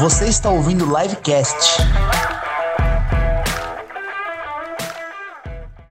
Você está ouvindo o Livecast.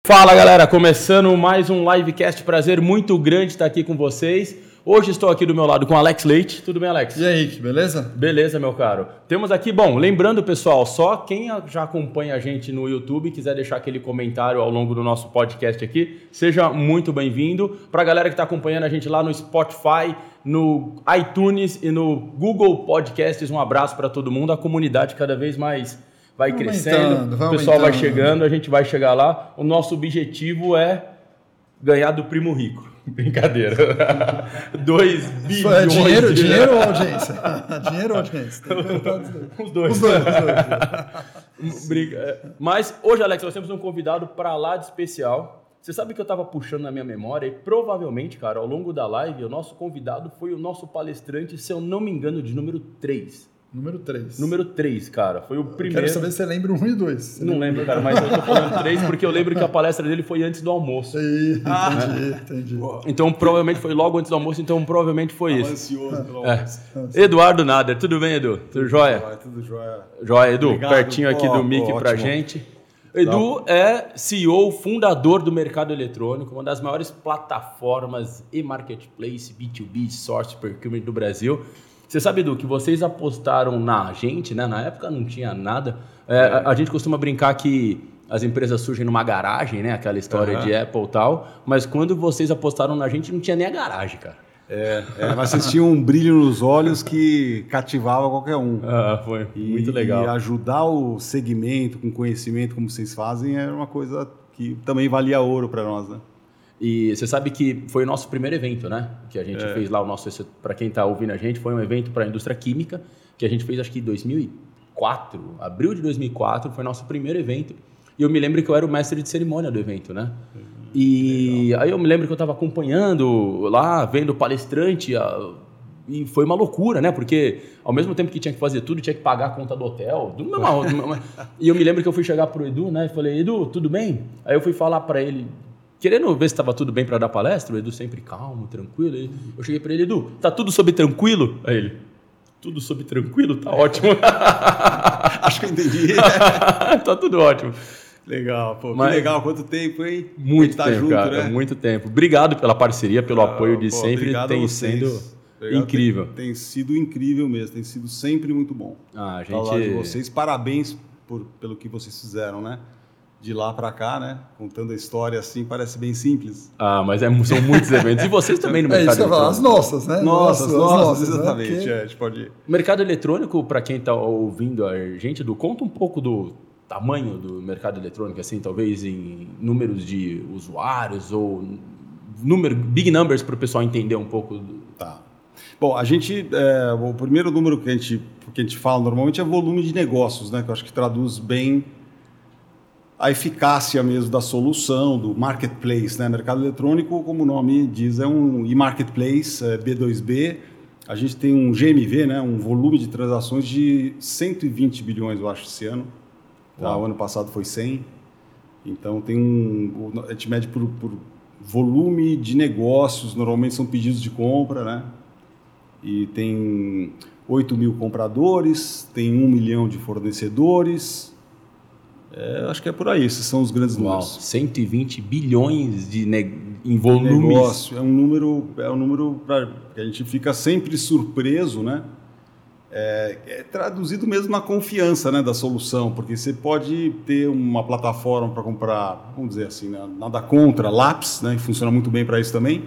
Fala galera, começando mais um livecast. Prazer muito grande estar aqui com vocês. Hoje estou aqui do meu lado com Alex Leite. Tudo bem, Alex? E aí, Rick, beleza? Beleza, meu caro. Temos aqui, bom, lembrando, pessoal, só quem já acompanha a gente no YouTube quiser deixar aquele comentário ao longo do nosso podcast aqui, seja muito bem-vindo. Para a galera que está acompanhando a gente lá no Spotify, no iTunes e no Google Podcasts, um abraço para todo mundo. A comunidade cada vez mais vai crescendo, o pessoal vai chegando, a gente vai chegar lá. O nosso objetivo é ganhar do primo rico. Brincadeira. 2 bilhões. Isso é dinheiro, de- dinheiro ou audiência? dinheiro ou audiência? Os dois. Os dois, os dois. Briga- é. Mas hoje, Alex, nós temos um convidado para lá de especial. Você sabe que eu estava puxando na minha memória e provavelmente, cara, ao longo da live, o nosso convidado foi o nosso palestrante, se eu não me engano, de número 3. Número 3. Número 3, cara. Foi o primeiro. Quero saber se você lembra um e dois. Não lembro, cara, mas eu tô falando 3 porque eu lembro que a palestra dele foi antes do almoço. Aí, entendi, entendi. Então provavelmente foi logo antes do almoço, então provavelmente foi esse. ansioso pelo É. Eduardo Nader, tudo bem, Edu? Tudo jóia? Tudo jóia. Joia, Edu, Obrigado. pertinho aqui Pô, do mic pô, pra ótimo. gente. Edu é CEO, fundador do mercado eletrônico, uma das maiores plataformas e marketplace B2B source procurement do Brasil. Você sabe, Edu, que vocês apostaram na gente, né? Na época não tinha nada. É, a, a gente costuma brincar que as empresas surgem numa garagem, né? Aquela história Aham. de Apple e tal. Mas quando vocês apostaram na gente, não tinha nem a garagem, cara. É, é, mas vocês tinham um brilho nos olhos que cativava qualquer um. Ah, foi E, muito legal. E ajudar o segmento com conhecimento, como vocês fazem, era uma coisa que também valia ouro para nós, né? E você sabe que foi o nosso primeiro evento, né? Que a gente É. fez lá o nosso, para quem tá ouvindo a gente, foi um evento para a indústria química que a gente fez acho que em 2004, abril de 2004, foi nosso primeiro evento. E eu me lembro que eu era o mestre de cerimônia do evento, né? E aí eu me lembro que eu estava acompanhando lá, vendo o palestrante, a- e foi uma loucura, né? Porque ao mesmo tempo que tinha que fazer tudo, tinha que pagar a conta do hotel. Do mesmo, do mesmo- e eu me lembro que eu fui chegar pro Edu, né? E falei, Edu, tudo bem? Aí eu fui falar para ele, querendo ver se estava tudo bem para dar palestra. O Edu sempre calmo, tranquilo. Eu cheguei para ele, Edu, tá tudo sob tranquilo? Aí ele, tudo sob tranquilo? Tá ótimo. Acho que eu entendi. tá tudo ótimo. Legal, pô. Mas- Que legal, quanto tempo, hein? Muito tá tempo, junto, cara, né? muito tempo. Obrigado pela parceria, pelo apoio de Ah, Pô, sempre. obrigado a Tem vocês. sendo Obrigado, incrível. Tem, tem sido incrível mesmo, tem sido sempre muito bom. Ah, a Falar de gente. vocês, parabéns por, pelo que vocês fizeram, né? De lá para cá, né? Contando a história assim, parece bem simples. Ah, mas é- são muitos eventos. E vocês também no É mercado isso que eu ia falar, as eletrônico. nossas, né? Nossa, as nossa, né? exatamente. Porque- É, a gente pode O mercado eletrônico, para quem está ouvindo a gente, do conta um pouco do tamanho do mercado eletrônico, assim, talvez em números de usuários ou número, big numbers para o pessoal entender um pouco. Tá. Bom, a gente, é, o primeiro número que a, gente, que a gente fala normalmente é volume de negócios, né? Que eu acho que traduz bem a eficácia mesmo da solução, do marketplace, né? Mercado eletrônico, como o nome diz, é um e-marketplace, é B2B. A gente tem um GMV, né? Um volume de transações de 120 bilhões, eu acho, esse ano. Tá? O ano passado foi 100. Então tem um, a gente mede por, por volume de negócios, normalmente são pedidos de compra, né? E tem 8 mil compradores, tem 1 milhão de fornecedores. É, acho que é por aí, esses são os grandes Uau, números. 120 bilhões de em volumes. Negócio, é um número, é um número pra, que a gente fica sempre surpreso, né? É, é traduzido mesmo na confiança né, da solução, porque você pode ter uma plataforma para comprar, vamos dizer assim, né, nada contra lápis, né, que funciona muito bem para isso também,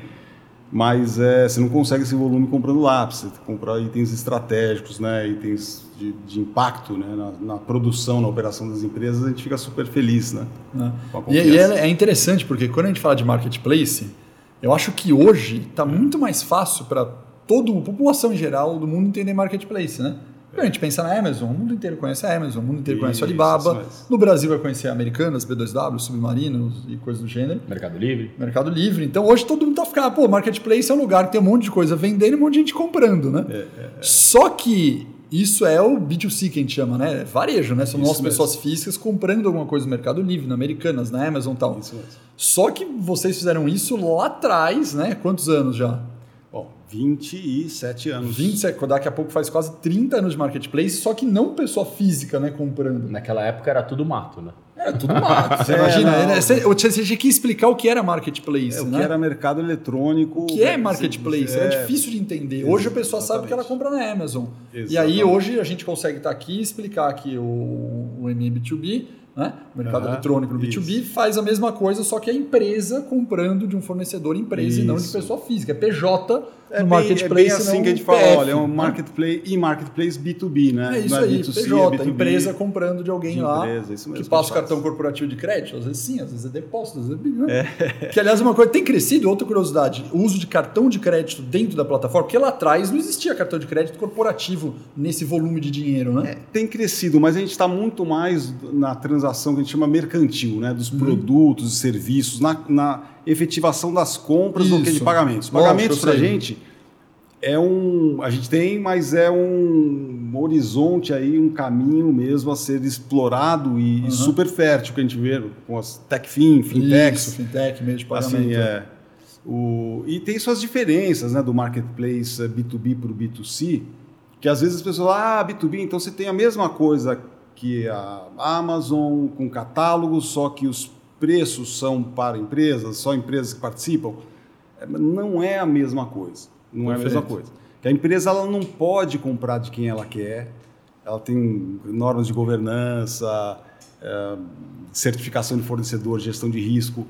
mas é, você não consegue esse volume comprando lápis, você compra itens estratégicos, né, itens de, de impacto né, na, na produção, na operação das empresas, a gente fica super feliz. Né, né? com a E, confiança. e é, é interessante porque quando a gente fala de marketplace, eu acho que hoje está muito mais fácil para toda a população em geral do mundo entender marketplace, né? A gente pensa na Amazon, o mundo inteiro conhece a Amazon, o mundo inteiro conhece a Alibaba. No Brasil vai conhecer a Americanas, B2W, Submarinos e coisas do gênero. Mercado Livre. Mercado Livre. Então hoje todo mundo tá ficando, pô, marketplace é um lugar que tem um monte de coisa vendendo e um monte de gente comprando, né? É, Só que isso é o B2C que a gente chama, né? É Varejo, né? São mesmo. pessoas físicas comprando alguma coisa no Mercado Livre, na Americanas, na Amazon e tal. Isso mesmo. Só que vocês fizeram isso lá atrás, né? Quantos anos já? Bom, 27 anos. 27, daqui a pouco faz quase 30 anos de marketplace, só que não pessoa física, né, comprando. Naquela época era tudo mato, né? Era tudo mato. Você É, imagina, não. né? você, você tinha que explicar o que era marketplace, É, o né? que era mercado eletrônico. O que é marketplace? É, É, difícil de entender. Hoje a pessoa sabe que ela compra na Amazon. E aí Exatamente. hoje a gente consegue estar aqui e explicar que o, o MB2B, né? o mercado eletrônico no B2B, faz a mesma coisa, só que é a empresa comprando de um fornecedor empresa e não de Isso. pessoa física. É PJ É no bem, marketplace. é bem assim não que a gente fala, PF, olha, é um né? marketplace e marketplace B2B, né? É isso Não aí, B2C, PJ, é B2B. empresa comprando de alguém De lá empresa, isso mesmo que passa o cartão corporativo de crédito, às vezes sim, às vezes é depósito, às vezes é... Que aliás é uma coisa, tem crescido, outra curiosidade, o uso de cartão de crédito dentro da plataforma, porque lá atrás não existia cartão de crédito corporativo nesse volume de dinheiro, né? É, tem crescido, mas a gente está muito mais na transação que a gente chama mercantil, né? Dos produtos e serviços, na, na efetivação das compras do que de Isso. pagamentos. Pagamentos para a gente é um. A gente tem, mas é um horizonte aí, um caminho mesmo a ser explorado e, e super fértil que a gente vê com as TechFin, Fintechs. Isso, fintech, meio de pagamento. Assim, é, o, e tem suas diferenças né, do marketplace eh, B2B para o B2C, que às vezes as pessoas falam, ah, B2B, então você tem a mesma coisa que a Amazon com catálogo, só que os preços são para empresas, só empresas que participam. É, Não é a mesma coisa. Não é a mesma Perfeito. coisa. Que a empresa ela não pode comprar de quem ela quer, ela tem normas de governança, eh, certificação de fornecedor, gestão de risco,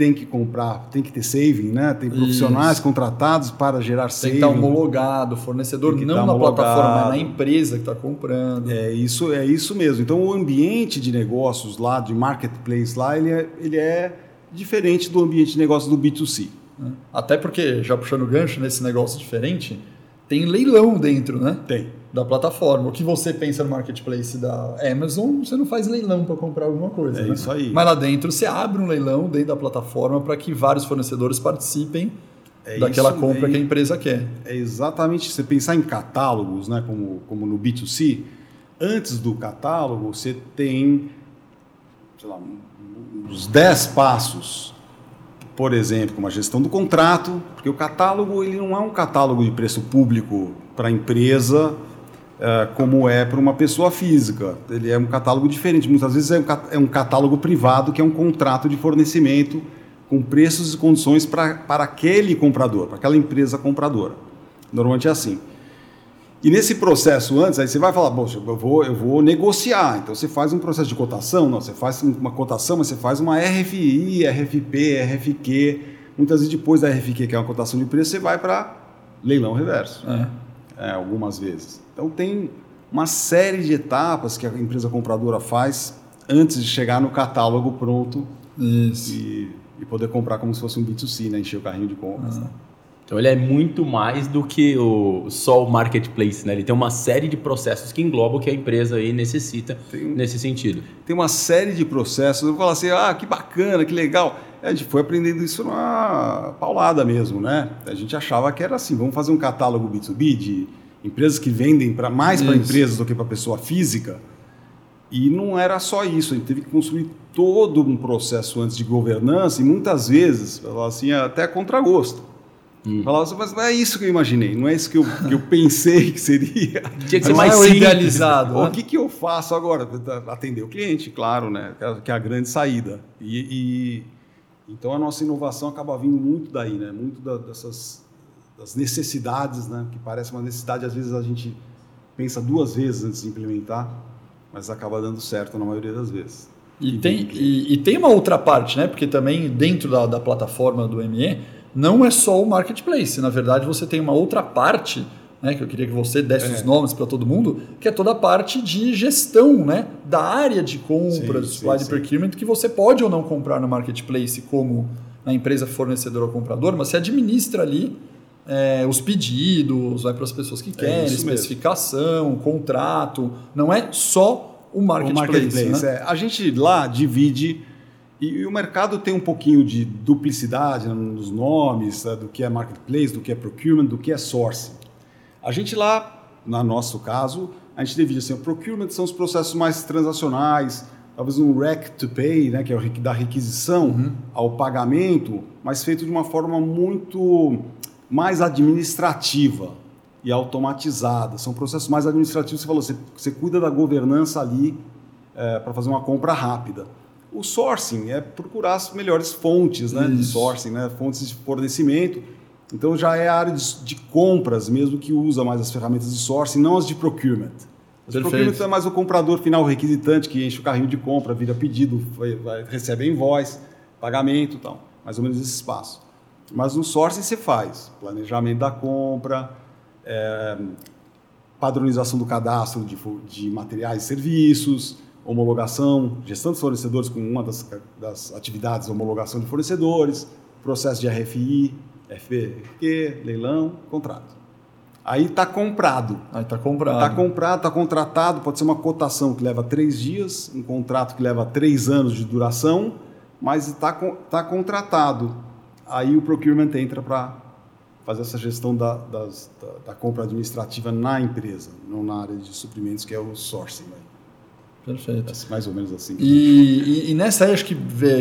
tem que comprar, tem que ter saving, né? Tem profissionais Isso. contratados para gerar Tem que saving. estar homologado, fornecedor não na plataforma, mas homologado. na empresa que está comprando. É isso, é isso mesmo. Então o ambiente de negócios lá, de marketplace lá, ele é, ele é diferente do ambiente de negócios do B2C. né? Até porque, já puxando o gancho nesse negócio diferente, tem leilão dentro, né? Tem. Da plataforma. O que você pensa no marketplace da Amazon, você não faz leilão para comprar alguma coisa. É né? isso aí. Mas lá dentro você abre um leilão dentro da plataforma para que vários fornecedores participem É daquela isso, compra é que a empresa quer. É exatamente, você pensar em catálogos, né, como, como no B2C, antes do catálogo você tem, sei lá, uns 10 passos, por exemplo, como a gestão do contrato, porque o catálogo ele não é um catálogo de preço público para a empresa, eh, como é para uma pessoa física. Ele é um catálogo diferente. Muitas vezes é um, é um catálogo privado, que é um contrato de fornecimento com preços e condições pra, para aquele comprador, para aquela empresa compradora. Normalmente é assim. E nesse processo antes, aí você vai falar, poxa, eu vou, eu vou negociar. Então você faz um processo de cotação, não, você faz uma cotação, mas você faz uma RFI, RFP, RFQ. Muitas vezes depois da RFQ, que é uma cotação de preço, você vai para leilão reverso É. é, algumas vezes. Então tem uma série de etapas que a empresa compradora faz antes de chegar no catálogo pronto e, e poder comprar como se fosse um B2C, né? encher o carrinho de compras. né? Então ele é muito mais do que o, só o marketplace, né? Ele tem uma série de processos que englobam o que a empresa aí necessita Tem nesse sentido. Tem uma série de processos. Eu falo assim, ah, que bacana, que legal. A gente foi aprendendo isso na paulada mesmo, né? A gente achava que era assim, vamos fazer um catálogo B2B de empresas que vendem para mais para empresas do que para pessoa física. E não era só isso, a gente teve que construir todo um processo antes de governança e muitas vezes, assim, até a Falava assim, mas não é isso que eu imaginei, não é isso que eu, que eu pensei que seria. Tinha que ser mais é o idealizado. O né? que, que eu faço agora? Atender o cliente, claro, né? Que é- Que a grande saída. E, e- então a nossa inovação acaba vindo muito daí, né? Muito da- dessas das necessidades, né? Que parece uma necessidade, às vezes a gente pensa duas vezes antes de implementar, mas acaba dando certo na maioria das vezes. E tem, e, e tem uma outra parte, né? Porque também dentro da, da plataforma do ME não é só o marketplace. Na verdade, você tem uma outra parte, né? Que eu queria que você desse É. os nomes para todo mundo, que é toda a parte de gestão, né? Da área de compras, Sim, supply sim, de sim. procurement, que você pode ou não comprar no marketplace como na empresa fornecedora ou comprador, mas você administra ali é, os pedidos, vai para as pessoas que querem, É isso mesmo. especificação, contrato. Não é só o O marketplace. marketplace, né? é. A gente lá divide e, o mercado tem um pouquinho de duplicidade nos nomes né, do que é marketplace, do que é procurement, do que é sourcing. A gente lá, no nosso caso, a gente divide assim, o procurement são os processos mais transacionais, talvez um rec to pay, né, que é o da requisição ao pagamento, mas feito de uma forma muito mais administrativa e automatizada. São processos mais administrativos. Você falou, você, você cuida da governança ali é, para fazer uma compra rápida. O sourcing é procurar as melhores fontes né, de sourcing, né, fontes de fornecimento. Então já é a área de, de, compras mesmo que usa mais as ferramentas de sourcing, não as de procurement. As de procurement é mais o comprador final, o requisitante que enche o carrinho de compra, vira pedido, vai, vai, recebe invoice, pagamento e tal. Mais ou menos esse espaço. Mas no sourcing você faz planejamento da compra, é, padronização do cadastro de, de, materiais e serviços, homologação, gestão dos fornecedores com uma das, das atividades, homologação de fornecedores, processo de RFI, FBQ, leilão, contrato. Aí está comprado. Aí está comprado. Está comprado, está contratado, pode ser uma cotação que leva três dias, um contrato que leva três anos de duração, mas está tá contratado. Aí o procurement entra para fazer essa gestão da, das, da, da, compra administrativa na empresa, não na área de suprimentos, que é o sourcing. Né? Perfeito. É mais ou menos assim. E, e, e nessa aí, acho que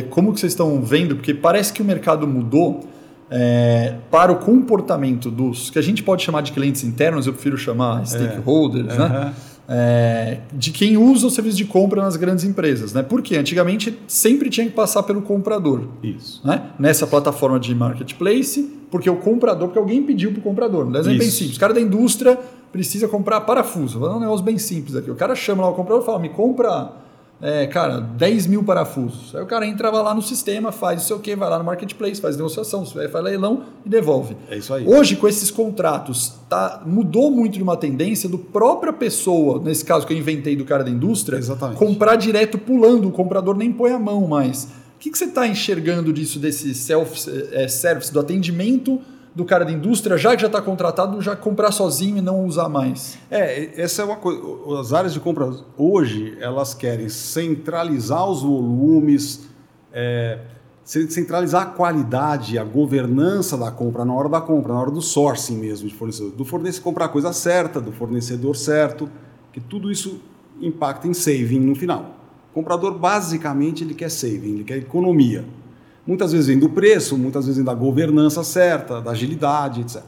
como que vocês estão vendo, porque parece que o mercado mudou é, para o comportamento dos, que a gente pode chamar de clientes internos, eu prefiro chamar stakeholders, é. né? Uhum é, de quem usa o serviço de compra nas grandes empresas. Né? Porque antigamente sempre tinha que passar pelo comprador. Isso. Né? Nessa plataforma de marketplace, porque o comprador, porque alguém pediu para o comprador. Um exemplo bem simples. O cara da indústria precisa comprar parafuso. Vou dar um negócio bem simples aqui. O cara chama lá o comprador e fala: me compra é, cara, 10 mil parafusos. Aí o cara entrava lá no sistema, faz isso o que, vai lá no marketplace, faz negociação, faz leilão e devolve. É isso aí. Hoje, com esses contratos, tá, mudou muito de uma tendência do própria pessoa, nesse caso que eu inventei do cara da indústria, Exatamente. comprar direto pulando, o comprador nem põe a mão mais. O que, que você está enxergando disso, desse self-service, é, do atendimento do cara da indústria, já que já está contratado, já comprar sozinho e não usar mais. É, essa é uma coisa. As áreas de compra hoje, elas querem centralizar os volumes, é, centralizar a qualidade, a governança da compra na hora da compra, na hora do sourcing mesmo de fornecedor. Do fornecedor comprar a coisa certa, do fornecedor certo, que tudo isso impacta em saving no final. O comprador, basicamente, ele quer saving, ele quer economia. Muitas vezes vem do preço, muitas vezes vem da governança certa, da agilidade, etc.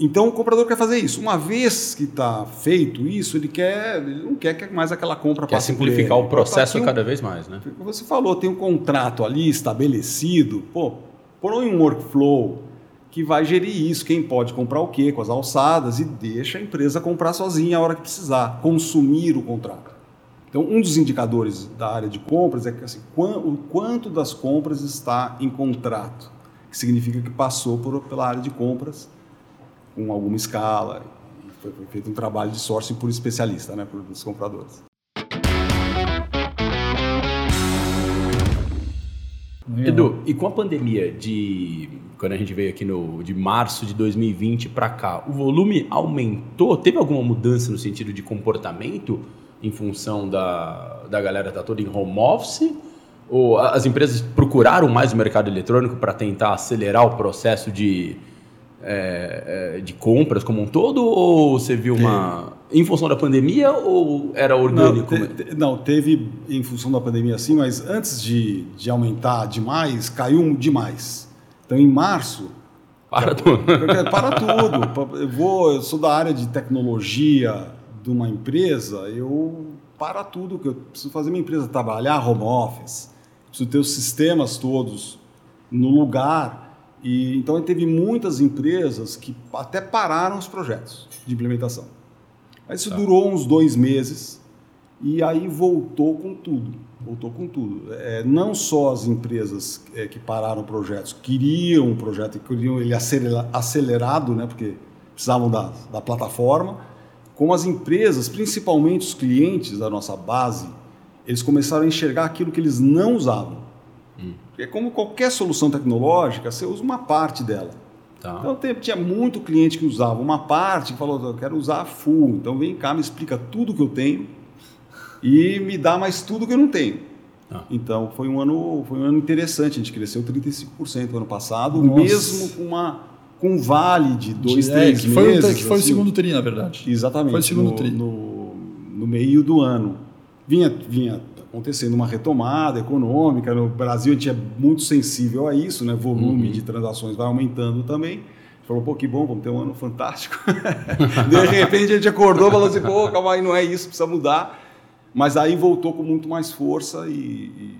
Então o comprador quer fazer isso. Uma vez que está feito isso, ele quer, ele não quer que mais aquela compra quer passe simplificar o processo um, cada vez mais, né? Você falou, tem um contrato ali estabelecido, pô, põe um workflow que vai gerir isso, quem pode comprar o quê, com as alçadas e deixa a empresa comprar sozinha a hora que precisar, consumir o contrato. Então, um dos indicadores da área de compras é que assim, o quanto das compras está em contrato, que significa que passou por, pela área de compras com alguma escala, e foi, foi feito um trabalho de sourcing por especialista, né, por os compradores. Edu, e com a pandemia de quando a gente veio aqui no de março de 2020 para cá, o volume aumentou? Teve alguma mudança no sentido de comportamento? Em função da, da galera estar tá toda em home office? Ou as empresas procuraram mais o mercado eletrônico para tentar acelerar o processo de, é, é, de compras como um todo? Ou você viu uma. Em função da pandemia ou era orgânico? Não, te, não, teve em função da pandemia sim, mas antes de, de aumentar demais, caiu demais. Então em março. Para tudo. Para tudo. Eu, vou, eu sou da área de tecnologia, de uma empresa, eu para tudo que eu preciso fazer minha empresa trabalhar home office, preciso ter os sistemas todos no lugar. E então teve muitas empresas que até pararam os projetos de implementação. Mas isso tá. durou uns dois meses e aí voltou com tudo. Voltou com tudo. É, não só as empresas é, que pararam projetos queriam um projeto queriam ele acelerado, né, porque precisavam da, da plataforma, como as empresas, principalmente os clientes da nossa base, eles começaram a enxergar aquilo que eles não usavam. Hum. É como qualquer solução tecnológica, você usa uma parte dela. Tá. Então tinha muito cliente que usava uma parte, que falou, eu quero usar full, então vem cá, me explica tudo que eu tenho e me dá mais tudo que eu não tenho. Tá. Então foi um ano, foi um ano interessante, a gente cresceu 35% no ano passado, Nossa. mesmo com uma com vale de dois, é, três que meses. Foi, que foi assim, o segundo tri, na verdade. Exatamente. Foi o segundo no, tri. No, no meio do ano. Vinha, vinha acontecendo uma retomada econômica. No Brasil a gente é muito sensível a isso, né? volume de transações vai aumentando também. Falou, pô, que bom, vamos ter um ano fantástico. de repente a gente acordou e falou assim, pô, calma aí, não é isso, precisa mudar. Mas aí voltou com muito mais força e, e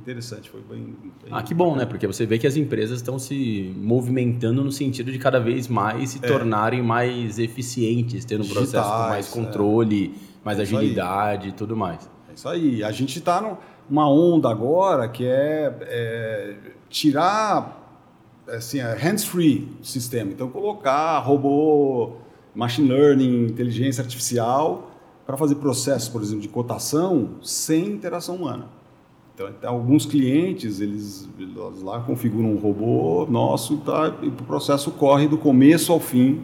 interessante, foi bem, bem, Ah, que bom, né? Porque você vê que as empresas estão se movimentando no sentido de cada vez mais se É. tornarem mais eficientes, tendo um processo com mais Digitais, é. controle, mais É isso aí. agilidade e tudo mais. É isso aí. A gente está numa onda agora que é, é tirar assim, é hands-free sistema. Então, colocar robô, machine learning, inteligência artificial para fazer processos, por exemplo, de cotação sem interação humana. Então, alguns clientes, eles, eles lá configuram um robô nosso tá, e o processo corre do começo ao fim,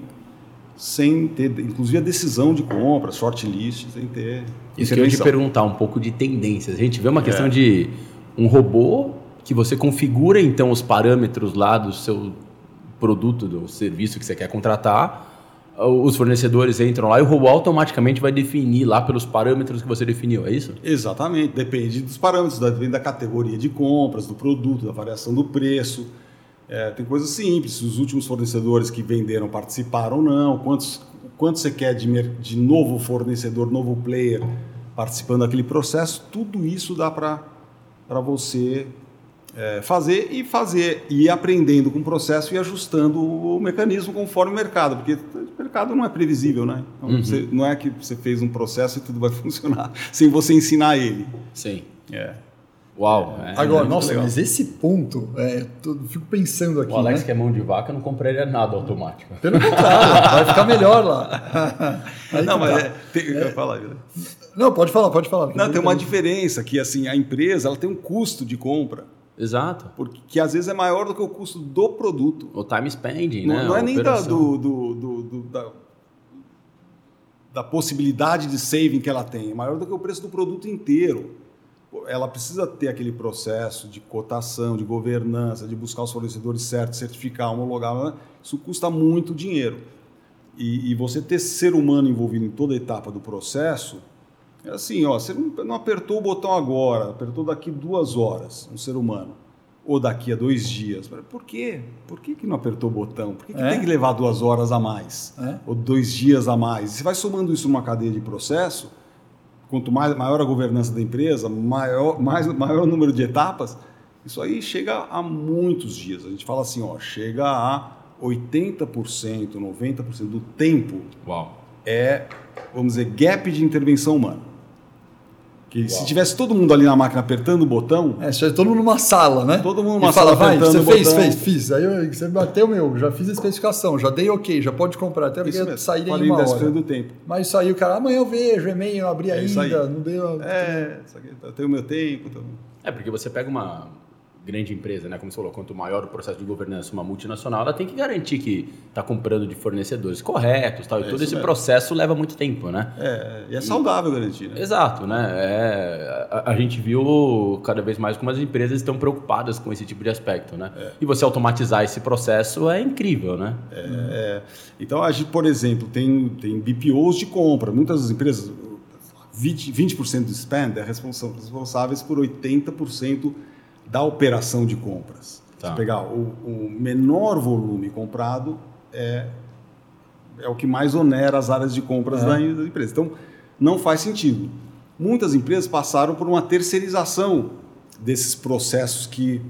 sem ter, inclusive a decisão de compra, shortlist, sem ter Isso que eu ia te perguntar um pouco de tendências. A gente vê uma questão É. de um robô que você configura então os parâmetros lá do seu produto, do serviço que você quer contratar. Os fornecedores entram lá e o robô automaticamente vai definir lá pelos parâmetros que você definiu, é isso? Exatamente, depende dos parâmetros, depende da categoria de compras, do produto, da variação do preço. É, tem coisas simples, os últimos fornecedores que venderam participaram ou não, quantos, quanto você quer de, de novo fornecedor, novo player participando daquele processo, tudo isso dá para você é, fazer e fazer, e ir aprendendo com o processo e ajustando o mecanismo conforme o mercado, porque o mercado não é previsível, né? Então, você- não é que você fez um processo e tudo vai funcionar sem você ensinar ele. Sim. É. Uau. é Agora, muito nossa, legal. mas esse ponto, é, eu fico pensando aqui, O Alex, né? que é mão de vaca, não compraria nada automático. Pelo contrário, vai ficar melhor lá. Aí não, mas tá. é, tem, fala, Vila. Não, pode falar, pode falar. não, tem uma diferença que assim a empresa ela tem um custo de compra Exato. porque que às vezes é maior do que o custo do produto. O time spending, Não, né? não é nem da, do, do, do- do- da, da possibilidade de saving que ela tem, é maior do que o preço do produto inteiro. Ela precisa ter aquele processo de cotação, de governança, de buscar os fornecedores certos, certificar, homologar. né? Isso custa muito dinheiro. E, e você ter ser humano envolvido em toda a etapa do processo, é assim, ó, você não, não apertou o botão agora, apertou daqui duas horas, um ser humano. Ou daqui a dois dias. Por quê? Por que, que não apertou o botão? Por que, que É? tem que levar duas horas a mais? É? Ou dois dias a mais? Você vai somando isso numa cadeia de processo, quanto mais, maior a governança da empresa, maior, mais, maior o número de etapas, isso aí chega a muitos dias. A gente fala assim, ó, chega a 80%, 90% do tempo Uau. é, vamos dizer, gap de intervenção humana. Que se tivesse todo mundo ali na máquina apertando o botão, É, todo mundo numa sala, né? Todo mundo E numa fala, sala vai, apertando você o fez, botão. fez, fiz. Aí eu- você bateu meu, já fiz a especificação, já dei ok, já pode comprar, até porque sair em 40, uma 10% hora. do tempo. Mas isso aí o cara, amanhã eu vejo, e-mail, eu abri É ainda, não deu... É, eu tenho o meu tempo. Então... É, porque você pega uma grande empresa, né? Como você falou, quanto maior o processo de governança, uma multinacional, ela tem que garantir que está comprando de fornecedores corretos tal, e É todo isso esse mesmo. processo leva muito tempo, né? É, e é saudável garantir, né? Exato, né? É, a, a gente viu cada vez mais como as empresas estão preocupadas com esse tipo de aspecto, né? É. E você automatizar esse processo é incrível, né? É, então, a gente, por exemplo, tem, tem BPOs de compra. Muitas das empresas, 20%, 20% do spend é responsáveis por 80% da operação de compras. Tá. Se pegar o, o menor volume comprado, é, é o que mais onera as áreas de compras da, da empresa. Então, não faz sentido. Muitas empresas passaram por uma terceirização desses processos que,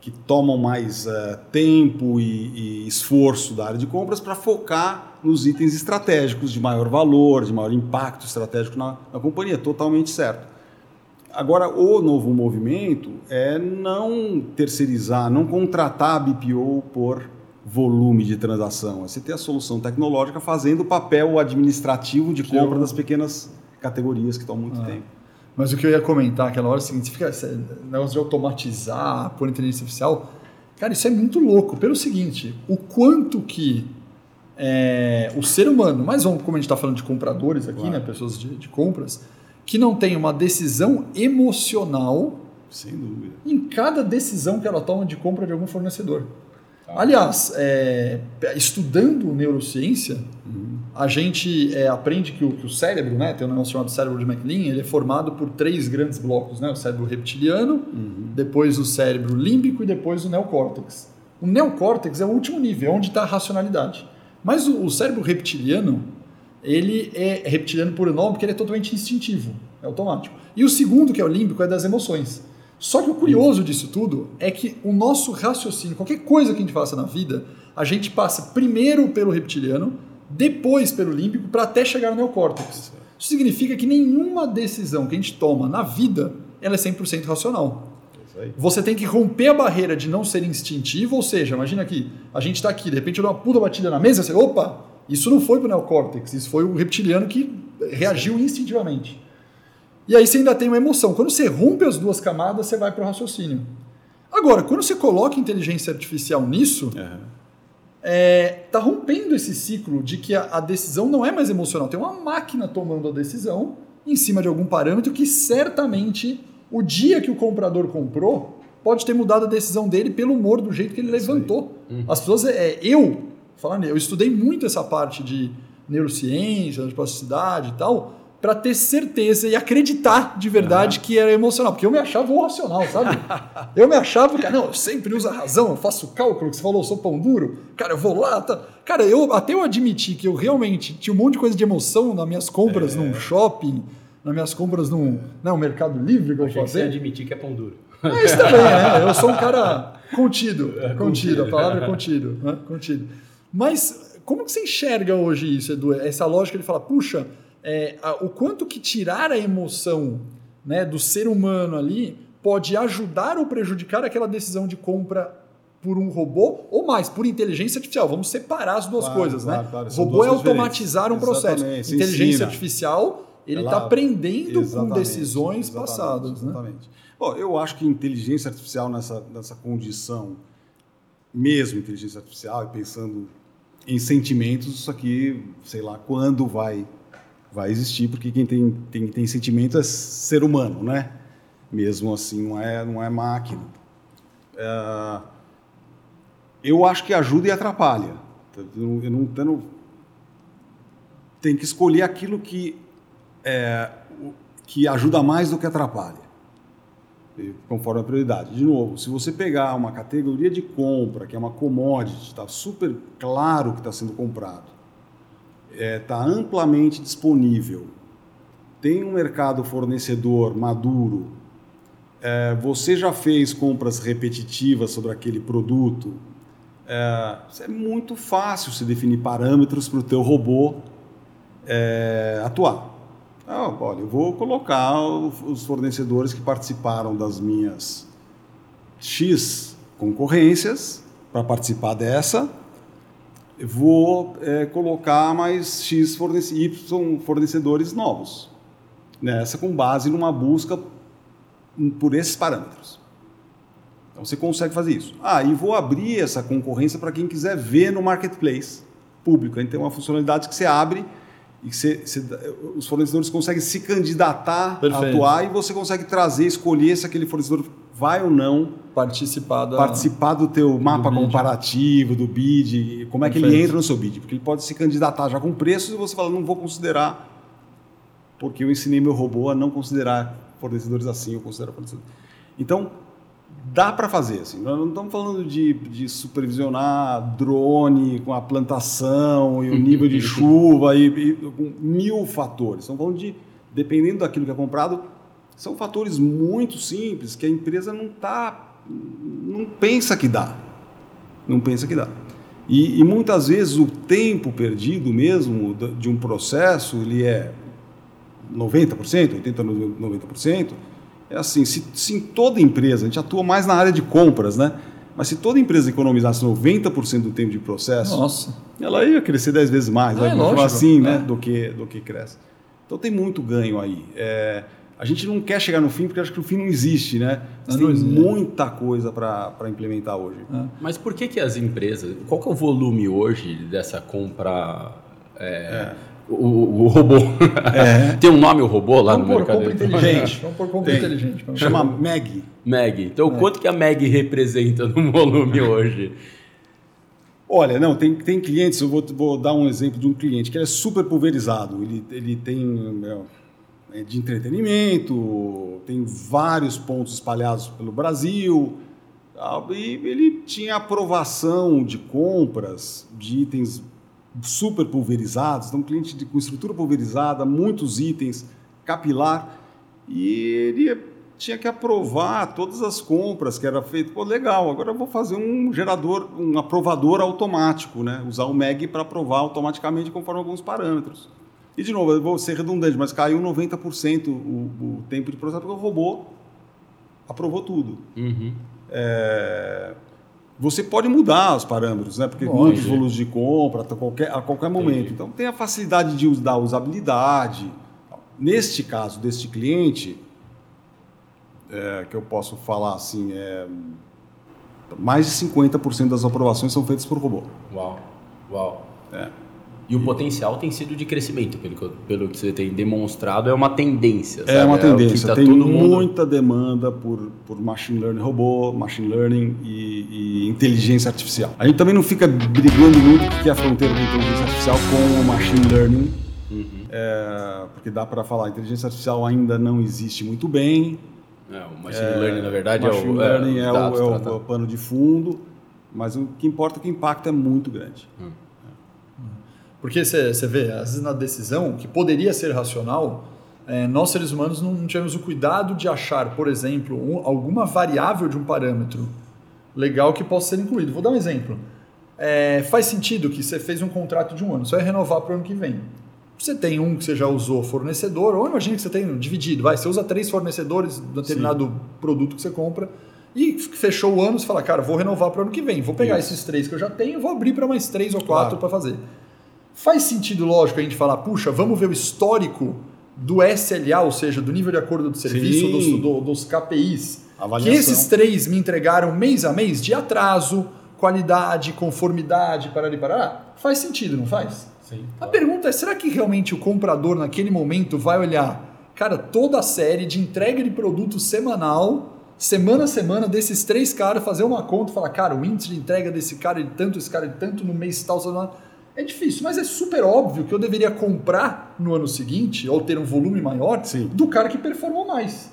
que tomam mais eh, tempo e, e esforço da área de compras para focar nos itens estratégicos de maior valor, de maior impacto estratégico na, na companhia. Totalmente certo. Agora, o novo movimento é não terceirizar, não contratar a BPO por volume de transação. É você ter a solução tecnológica fazendo o papel administrativo de Que compra eu- das pequenas categorias que estão há muito Ah. tempo. Mas o que eu ia comentar aquela hora é o seguinte, fica negócio de automatizar, por inteligência artificial, cara, isso é muito louco. Pelo seguinte, o quanto que é, o ser humano, mas vamos, como a gente está falando de compradores aqui, Claro. né, pessoas de, de compras, que não tem uma decisão emocional Sem dúvida. em cada decisão que ela toma de compra de algum fornecedor. Aliás, é, estudando neurociência, a gente é, aprende que o, que o, cérebro, né, tem um negócio chamado cérebro de McLean, ele é formado por três grandes blocos, né, o cérebro reptiliano, uhum. depois o cérebro límbico e depois o neocórtex. O neocórtex é o último nível, é onde está a racionalidade. Mas o, o, cérebro reptiliano, ele é reptiliano por nome porque ele é totalmente instintivo, é automático. E o segundo, que é o límbico, é das emoções. Só que o curioso disso tudo é que o nosso raciocínio, qualquer coisa que a gente faça na vida, a gente passa primeiro pelo reptiliano, depois pelo límbico, para até chegar no neocórtex. Isso significa que nenhuma decisão que a gente toma na vida ela é 100% racional. Você tem que romper a barreira de não ser instintivo, ou seja, imagina que a gente está aqui, de repente eu dou uma puta batida na mesa, você, opa, isso não foi para o neocórtex, isso foi o reptiliano que reagiu instintivamente. E aí você ainda tem uma emoção. Quando você rompe as duas camadas, você vai para o raciocínio. Agora, quando você coloca inteligência artificial nisso, uhum. é, tá rompendo esse ciclo de que a, a, decisão não é mais emocional. Tem uma máquina tomando a decisão em cima de algum parâmetro que certamente o dia que o comprador comprou pode ter mudado a decisão dele pelo humor do jeito que ele levantou. Uhum. As pessoas, é, eu, falando, eu estudei muito essa parte de neurociência, de plasticidade e tal para ter certeza e acreditar de verdade uhum. que era emocional. Porque eu me achava o racional, sabe? eu me achava, cara, não, eu sempre uso a razão, eu faço cálculo, que você falou, eu sou pão duro, cara, eu vou lá. Tá. Cara, eu até eu admiti que eu realmente tinha um monte de coisa de emoção nas minhas compras é. num shopping, nas minhas compras num não, né, Mercado Livre que eu vou fazer. Você admitir que é pão duro. É isso também, né? Eu sou um cara contido, é, contido, a palavra é contido, né? contido. Mas como que você enxerga hoje isso, Edu? Essa lógica de falar, puxa, é, a, o quanto que tirar a emoção né, do ser humano ali pode ajudar ou prejudicar aquela decisão de compra por um robô ou mais, por inteligência artificial. Vamos separar as duas claro, coisas, claro, né? Claro, robô é automatizar um processo. Inteligência ensina. artificial, ele está aprendendo com decisões exatamente, passadas. Né? Exatamente. Né? Bom, eu acho que inteligência artificial nessa, nessa condição, mesmo inteligência artificial, e pensando em sentimentos, isso aqui, sei lá, quando vai vai existir, porque quem tem, tem, tem sentimento é ser humano, né? Mesmo assim, não é, não é máquina. É, eu acho que ajuda e atrapalha. Eu não, não, tem que escolher aquilo que, é, que ajuda mais do que atrapalha, conforme a prioridade. De novo, se você pegar uma categoria de compra, que é uma commodity, está super claro que está sendo comprado, está é, tá amplamente disponível, tem um mercado fornecedor maduro, é, você já fez compras repetitivas sobre aquele produto, é, é muito fácil se definir parâmetros para o teu robô é, atuar. Ah, olha, eu vou colocar os fornecedores que participaram das minhas X concorrências para participar dessa vou é, colocar mais X Y fornecedores novos. Nessa com base numa busca por esses parâmetros. Então você consegue fazer isso. Ah, e vou abrir essa concorrência para quem quiser ver no marketplace público. Gente tem uma funcionalidade que você abre e que você, você, os fornecedores conseguem se candidatar Perfeito. a atuar e você consegue trazer, escolher se aquele fornecedor vai ou não participar, da, participar do teu mapa do comparativo, do bid, como é que ele entra no seu bid. Porque ele pode se candidatar já com preços e você fala, não vou considerar, porque eu ensinei meu robô a não considerar fornecedores assim, eu considero fornecedores. Então, dá para fazer. Assim. Nós não estamos falando de, de supervisionar drone com a plantação e o nível de chuva e, e com mil fatores. Estamos falando de, dependendo daquilo que é comprado, são fatores muito simples que a empresa não tá, não pensa que dá. Não pensa que dá. E, e muitas vezes o tempo perdido mesmo de um processo, ele é 90%, 80%, 90%, é assim, se, se em toda empresa, a gente atua mais na área de compras, né? Mas se toda empresa economizasse 90% do tempo de processo, Nossa. ela ia crescer 10 vezes mais, é, lógico, assim, é. né? Do que, do que cresce. Então tem muito ganho aí. É, a gente não quer chegar no fim porque acho que o fim não existe, né? Mas tem muita coisa para implementar hoje. É. Mas por que, que as empresas. Qual que é o volume hoje dessa compra? É, é o, o robô. É. Tem um nome o robô lá Vamos no mercado? Compra inteligente. Vamos por compra inteligente. Chama Meg. Meg. Então, é. quanto que a Meg representa no volume hoje? Olha, não, tem, tem clientes, eu vou, vou dar um exemplo de um cliente que ele é super pulverizado. Ele, ele tem é, de entretenimento, tem vários pontos espalhados pelo Brasil. E ele tinha aprovação de compras de itens super pulverizados, então um cliente de, com estrutura pulverizada, muitos itens, capilar, e ele tinha que aprovar todas as compras que era feito. Pô, legal, agora eu vou fazer um gerador, um aprovador automático, né? Usar o MEG para aprovar automaticamente conforme alguns parâmetros. E, de novo, eu vou ser redundante, mas caiu 90% o, o tempo de processo porque o robô aprovou tudo. Uhum. É, você pode mudar os parâmetros, né? Porque muitos volumes de compra a qualquer, a qualquer momento. Entendi. Então tem a facilidade de us- da usabilidade. Neste caso deste cliente, é, que eu posso falar assim, é, mais de 50% das aprovações são feitas por robô. Uau, uau. É. E o potencial tem sido de crescimento, pelo que, pelo que você tem demonstrado, é uma tendência. É uma sabe? o que tendência. tá Tem mundo- muita demanda por, por machine learning robô, machine learning e, e inteligência artificial. A gente também não fica brigando muito o que é a fronteira da inteligência artificial com o machine learning, Uhum. é, porque dá para falar, inteligência artificial ainda não existe muito bem. É, o machine learning, na verdade, machine é o, learning é, o, é o pano de fundo, mas o que importa é que o impacto é muito grande. Porque você vê, às vezes na decisão, que poderia ser racional, é, nós seres humanos não tivemos o cuidado de achar, por exemplo, um- alguma variável de um parâmetro legal que possa ser incluído. Vou dar um exemplo. É, faz sentido que você fez um contrato de um ano, você vai renovar para o ano que vem. Você tem um que você já usou fornecedor, ou imagina que você tem dividido, vai, você usa três fornecedores de determinado produto que você compra e fechou o ano, você fala, cara, vou renovar para o ano que vem, vou pegar Isso. esses três que eu já tenho, vou abrir para mais três ou quatro Claro. para fazer. Faz sentido, lógico, a gente falar, puxa, vamos ver o histórico do SLA, ou seja, do nível de acordo do serviço, dos, do- dos KPIs, que Avaliação. esses três me entregaram mês a mês de atraso, qualidade, conformidade, parará, parará. Faz sentido, não faz? Sim, A pergunta é, será que realmente o comprador naquele momento vai olhar, cara, toda a série de entrega de produto semanal, semana a semana, desses três caras, fazer uma conta e falar, cara, o índice de entrega desse cara de tanto, esse cara de tanto no mês tal, tal, tal. É difícil, mas é super óbvio que eu deveria comprar no ano seguinte, ou ter um volume maior, Sim. do cara que performou mais.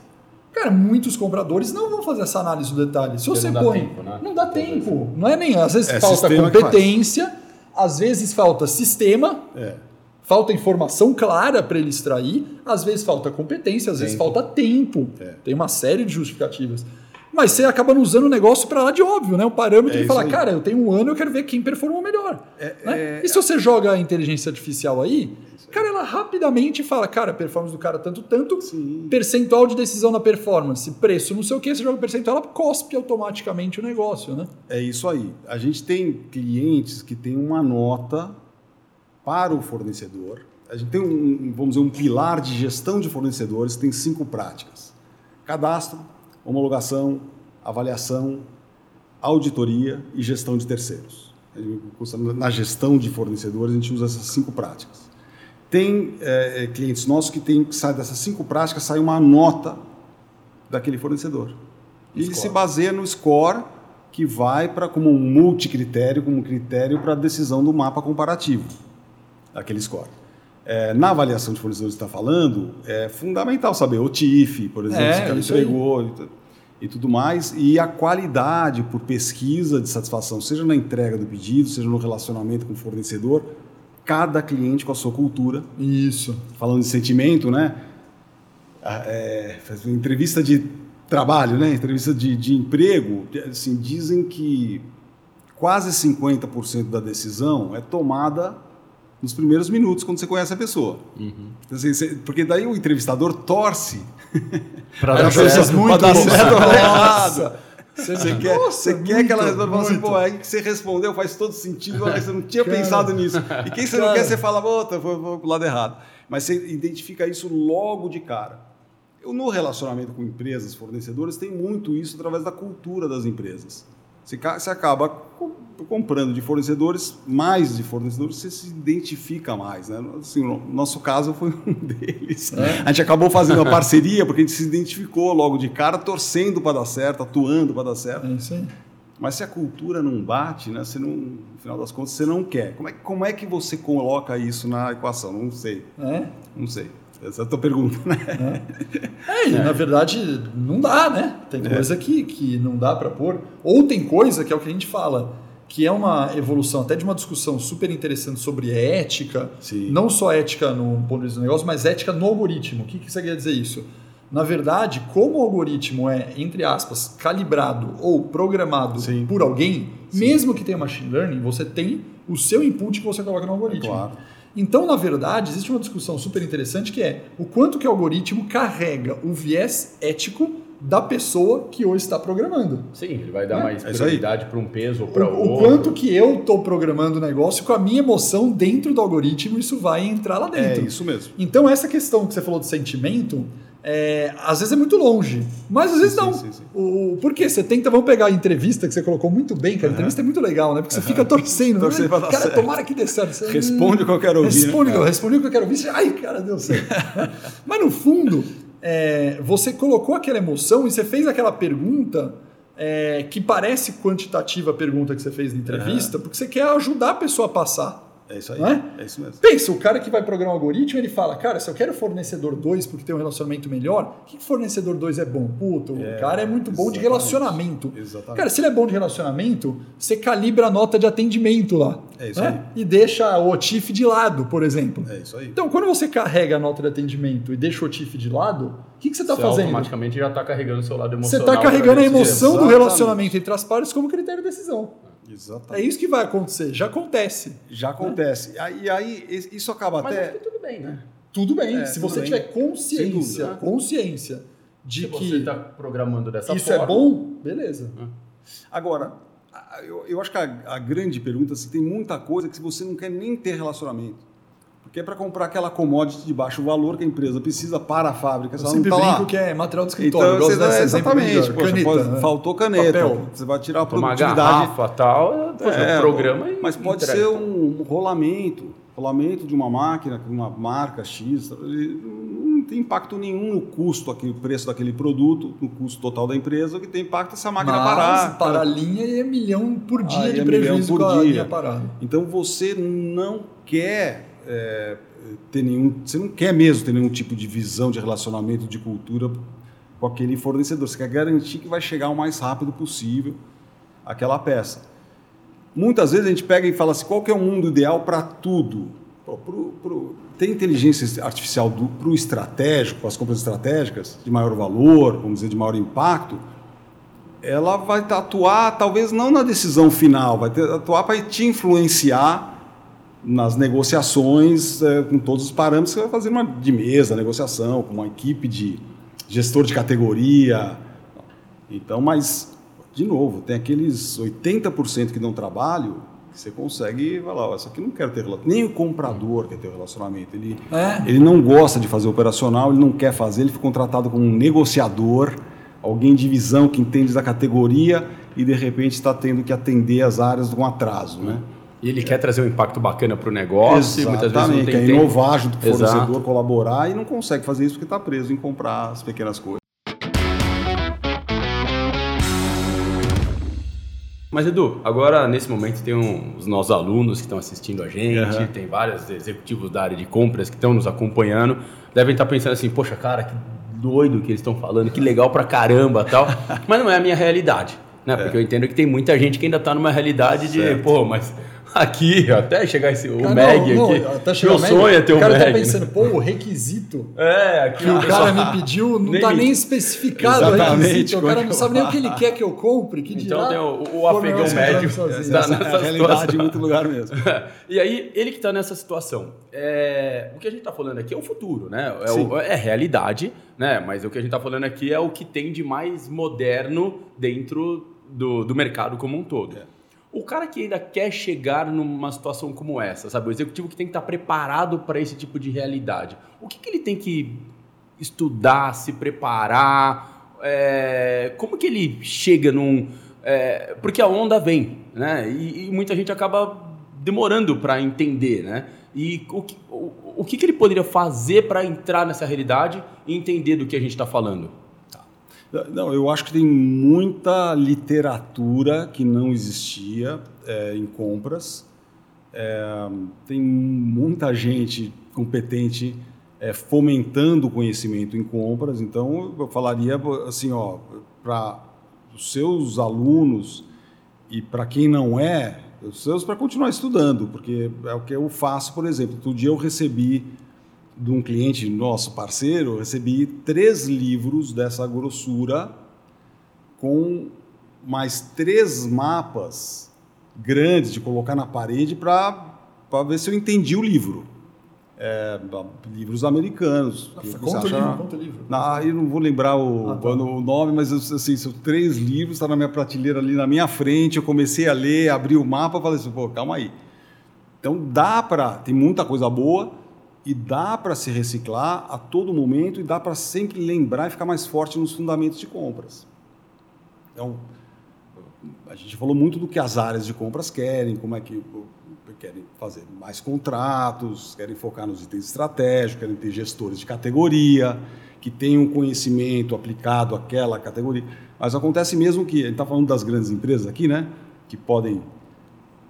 Cara, muitos compradores não vão fazer essa análise do detalhe. Se Porque você não dá põe, tempo, né? não dá tempo. Não é nem, às vezes É falta faz. competência, às vezes falta sistema, É. falta informação clara para ele extrair, às vezes falta competência, às vezes Tempo. falta tempo. É. Tem uma série de justificativas. Mas você acaba usando o negócio para lá de óbvio, né? O parâmetro É de falar, aí. cara, eu tenho um ano, eu quero ver quem performou melhor. É, né? é- E se você joga a inteligência artificial aí, cara, ela rapidamente fala, cara, performance do cara tanto, tanto, Sim. percentual de decisão na performance, preço, não sei o que, você joga o percentual, ela cospe automaticamente o negócio, né? É isso aí. A gente tem clientes que têm uma nota para o fornecedor. A gente tem um, vamos dizer, um pilar de gestão de fornecedores, tem cinco práticas: cadastro, homologação, avaliação, auditoria e gestão de terceiros. Na gestão de fornecedores, a gente usa essas cinco práticas. Tem eh, eh, clientes nossos que tem que sair dessas cinco práticas, sai uma nota daquele fornecedor. E ele se baseia no score que vai para como um multicritério, como um critério para a decisão do mapa comparativo, aquele score. É, na avaliação de fornecedores que está falando, é fundamental saber o TIF, por exemplo, É, se o cara entregou e e tudo mais, e a qualidade por pesquisa de satisfação, seja na entrega do pedido, seja no relacionamento com o fornecedor, cada cliente com a sua cultura, Isso. falando de sentimento, né? É, entrevista de trabalho, né? Entrevista de, de emprego, assim, dizem que quase 50% da decisão é tomada nos primeiros minutos quando você conhece a pessoa. Uhum. Assim, você- porque daí o entrevistador torce Às dar certo. muito dar isso. certo errado. Você quer, Nossa, você quer muito, que ela responda, assim, pô, aí que você respondeu faz todo sentido, você não tinha Cara. pensado nisso. E quem você não Cara. quer, você fala, puta, vou, vou pro lado errado. Mas você identifica isso logo de cara. Eu, no relacionamento com empresas, fornecedores, tem muito isso através da cultura das empresas. Você, você acaba comprando de fornecedores, mais de fornecedores, você se identifica mais. Né? Assim, o nosso caso foi um deles. É. A gente acabou fazendo uma parceria porque a gente se identificou logo de cara, torcendo para dar certo, atuando para dar certo. É isso aí. Mas se a cultura não bate, né, você não, no final das contas, você não quer. Como é, como é que você coloca isso na equação? Não sei. É? Não sei. Essa é a tua pergunta, né? É, e na verdade não dá, né? Tem coisa que, que não dá para pôr. Ou tem coisa que é o que a gente fala, que é uma evolução até de uma discussão super interessante sobre ética, Sim. não só ética no ponto de vista do negócio, mas ética no algoritmo. O que, que você quer dizer isso? Na verdade, como o algoritmo é, entre aspas, calibrado ou programado Sim. por alguém, mesmo que tenha machine learning, você tem o seu input que você coloca no algoritmo. Claro. Então, na verdade, existe uma discussão super interessante que é o quanto que o algoritmo carrega o viés ético da pessoa que o está programando. Sim, ele vai dar É, mais é prioridade para um peso ou O, para o outro. quanto que eu estou programando o negócio com a minha emoção dentro do algoritmo, isso vai entrar lá É dentro. isso mesmo. Então, essa questão que você falou do sentimento, é, às vezes é muito longe, mas às vezes Sim, não. sim, sim. O, por quê? Você tenta, vamos pegar a entrevista que você colocou muito bem, cara. A entrevista é muito legal, né? Porque você fica torcendo. Torcendo né? cara, certo. tomara que dê certo. Você, Responde o que eu quero ouvir, Responde, né? eu respondi o que eu quero ouvir. Você, Ai, cara, deu certo. mas no fundo, é, você colocou aquela emoção e você fez aquela pergunta é, que parece quantitativa a pergunta que você fez na entrevista, porque você quer ajudar a pessoa a passar. É isso aí. Não é? É isso mesmo. Pensa, o cara que vai programar o algoritmo, ele fala, cara, se eu quero fornecedor 2 porque tem um relacionamento melhor, o que fornecedor 2 é bom? Puta, o É, cara é muito bom de relacionamento. Exatamente. Cara, se ele é bom de relacionamento, você calibra a nota de atendimento lá. É isso né? aí. E deixa o OTIF de lado, por exemplo. É isso aí. Então, quando você carrega a nota de atendimento e deixa o OTIF de lado, o que, que você está Você fazendo? automaticamente já está carregando o seu lado Você emocional. está carregando a pra decidir. emoção do relacionamento entre as partes como critério de decisão. É Exatamente. isso que vai acontecer. Já acontece. Já acontece. E aí, isso acaba Mas até. acho que tudo bem, né? Tudo bem, É, se tudo você bem. tiver consciência, dúvida. consciência de Se que você está programando dessa isso forma. é bom, beleza. Agora, a- eu, eu acho que a, a grande pergunta é se tem muita coisa que você não quer nem ter relacionamento. Porque é para comprar aquela commodity de baixo valor que a empresa precisa para a fábrica. Eu sempre não tá brinco lá. que é material de escritório. Então, você, dessa é, exatamente. Poxa, Caneta, pode- né? faltou caneta. Papel. Você vai tirar a Uma produtividade. garrafa tal, poxa, É, programa e Mas pode entrega. ser um rolamento. Rolamento de uma máquina, uma marca X. Não tem impacto nenhum no custo, aqui, o preço daquele produto, no custo total da empresa. O que tem impacto é se a máquina Mas parar. parar a linha é milhão por dia Aí de é prejuízo por dia. Então você não quer é, ter nenhum, você não quer mesmo ter nenhum tipo de visão de relacionamento, de cultura com aquele fornecedor. Você quer garantir que vai chegar o mais rápido possível aquela peça. Muitas vezes a gente pega e fala assim, qual que é o mundo ideal para tudo? Pô, pro- pro- tem inteligência artificial para o estratégico, para as compras estratégicas, de maior valor, vamos dizer, de maior impacto, ela vai atuar talvez não na decisão final, vai atuar para te influenciar nas negociações eh, com todos os parâmetros que você vai fazer uma de mesa, negociação, com uma equipe de gestor de categoria. Então, mas, de novo, tem aqueles 80% que dão trabalho que você consegue falar, ó, isso aqui não quero ter relacionamento. Nem o comprador quer ter relacionamento. Ele, É. ele não gosta de fazer operacional, ele não quer fazer, ele fica contratado como um negociador, alguém de visão que entende da categoria e de repente está tendo que atender as áreas com atraso, né? E ele quer trazer um impacto bacana para o negócio, e muitas vezes não Exatamente, tem quer tempo. inovar junto com o Exato. fornecedor, colaborar e não consegue fazer isso porque está preso em comprar as pequenas coisas. Mas Edu, agora nesse momento tem um- os nossos alunos que estão assistindo a gente, Aham. tem vários executivos da área de compras que estão nos acompanhando, devem estar pensando assim, poxa, cara, que doido que eles estão falando, que legal pra caramba tal. Mas não é a minha realidade, né? Porque eu entendo que tem muita gente que ainda tá numa realidade de, Certo. pô, mas aqui, até chegar esse, o Cara, Meg não, aqui, não, até chegar meu o Meg, sonho é ter um O cara Meg. tá né? pensando, pô, o requisito É, aqui que o cara me pediu não Nem tá nem especificado o Exatamente, requisito. O é cara não sabe nem o que ele quer que eu compre. Que dirá Então tem o, o afegão médio. tá Essa é a realidade situação. em muito lugar mesmo. e aí, ele que está nessa situação, é, o que a gente está falando aqui é o futuro, né? É, o- é realidade, né? Mas o que a gente está falando aqui é o que tem de mais moderno dentro do, do mercado como um todo. O cara que ainda quer chegar numa situação como essa, sabe? O executivo que tem que estar preparado para esse tipo de realidade. O que, que ele tem que estudar, se preparar? É, como que ele chega num. é, porque a onda vem, né? E, e muita gente acaba demorando para entender, né? E o que, o, o que, que ele poderia fazer para entrar nessa realidade e entender do que a gente está falando? Não, eu acho que tem muita literatura que não existia é, em compras. É, tem muita gente competente é, fomentando o conhecimento em compras. Então, eu falaria assim, ó, para os seus alunos e para quem não é, os seus para continuar estudando, porque é o que eu faço, por exemplo. Outro dia eu recebi de um cliente nosso parceiro, eu recebi três livros dessa grossura com mais três mapas grandes de colocar na parede para ver se eu entendi o livro. É, livros americanos. Nossa, conta, livro, conta livro. Ah, eu não vou lembrar o, ah, tá. o nome, mas assim, são três livros, está na minha prateleira ali na minha frente. Eu comecei a ler, abri o mapa, falei assim, pô, calma aí. Então dá para, tem muita coisa boa e dá para se reciclar a todo momento e dá para sempre lembrar e ficar mais forte nos fundamentos de compras. Então, a gente falou muito do que as áreas de compras querem, como é que querem fazer mais contratos, querem focar nos itens estratégicos, querem ter gestores de categoria, que tenham conhecimento aplicado àquela categoria. Mas acontece mesmo que, a gente está falando das grandes empresas aqui, né? Que podem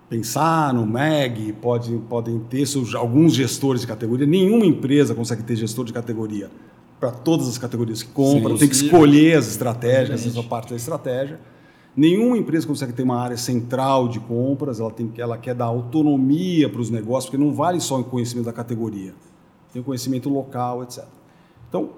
pensar no MEG, pode, podem ter seus, alguns gestores de categoria. Nenhuma empresa consegue ter gestor de categoria para todas as categorias que compra, sim, tem que escolher as estratégias, essa é parte da estratégia. Nenhuma empresa consegue ter uma área central de compras, ela, tem, ela quer dar autonomia para os negócios, porque não vale só o conhecimento da categoria, tem o conhecimento local, etc. Então,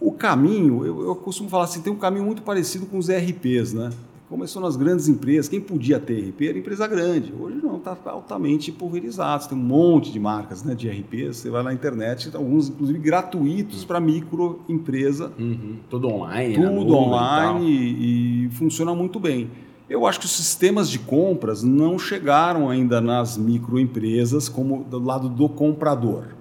o caminho, eu, eu costumo falar assim, tem um caminho muito parecido com os ERPs, né? Começou nas grandes empresas. Quem podia ter RP era empresa grande. Hoje não, está altamente pulverizado. Você tem um monte de marcas né, de RPs. Você vai na internet, alguns inclusive gratuitos para microempresa. Uhum. Tudo online. Tudo online e, e funciona muito bem. Eu acho que os sistemas de compras não chegaram ainda nas microempresas como do lado do comprador.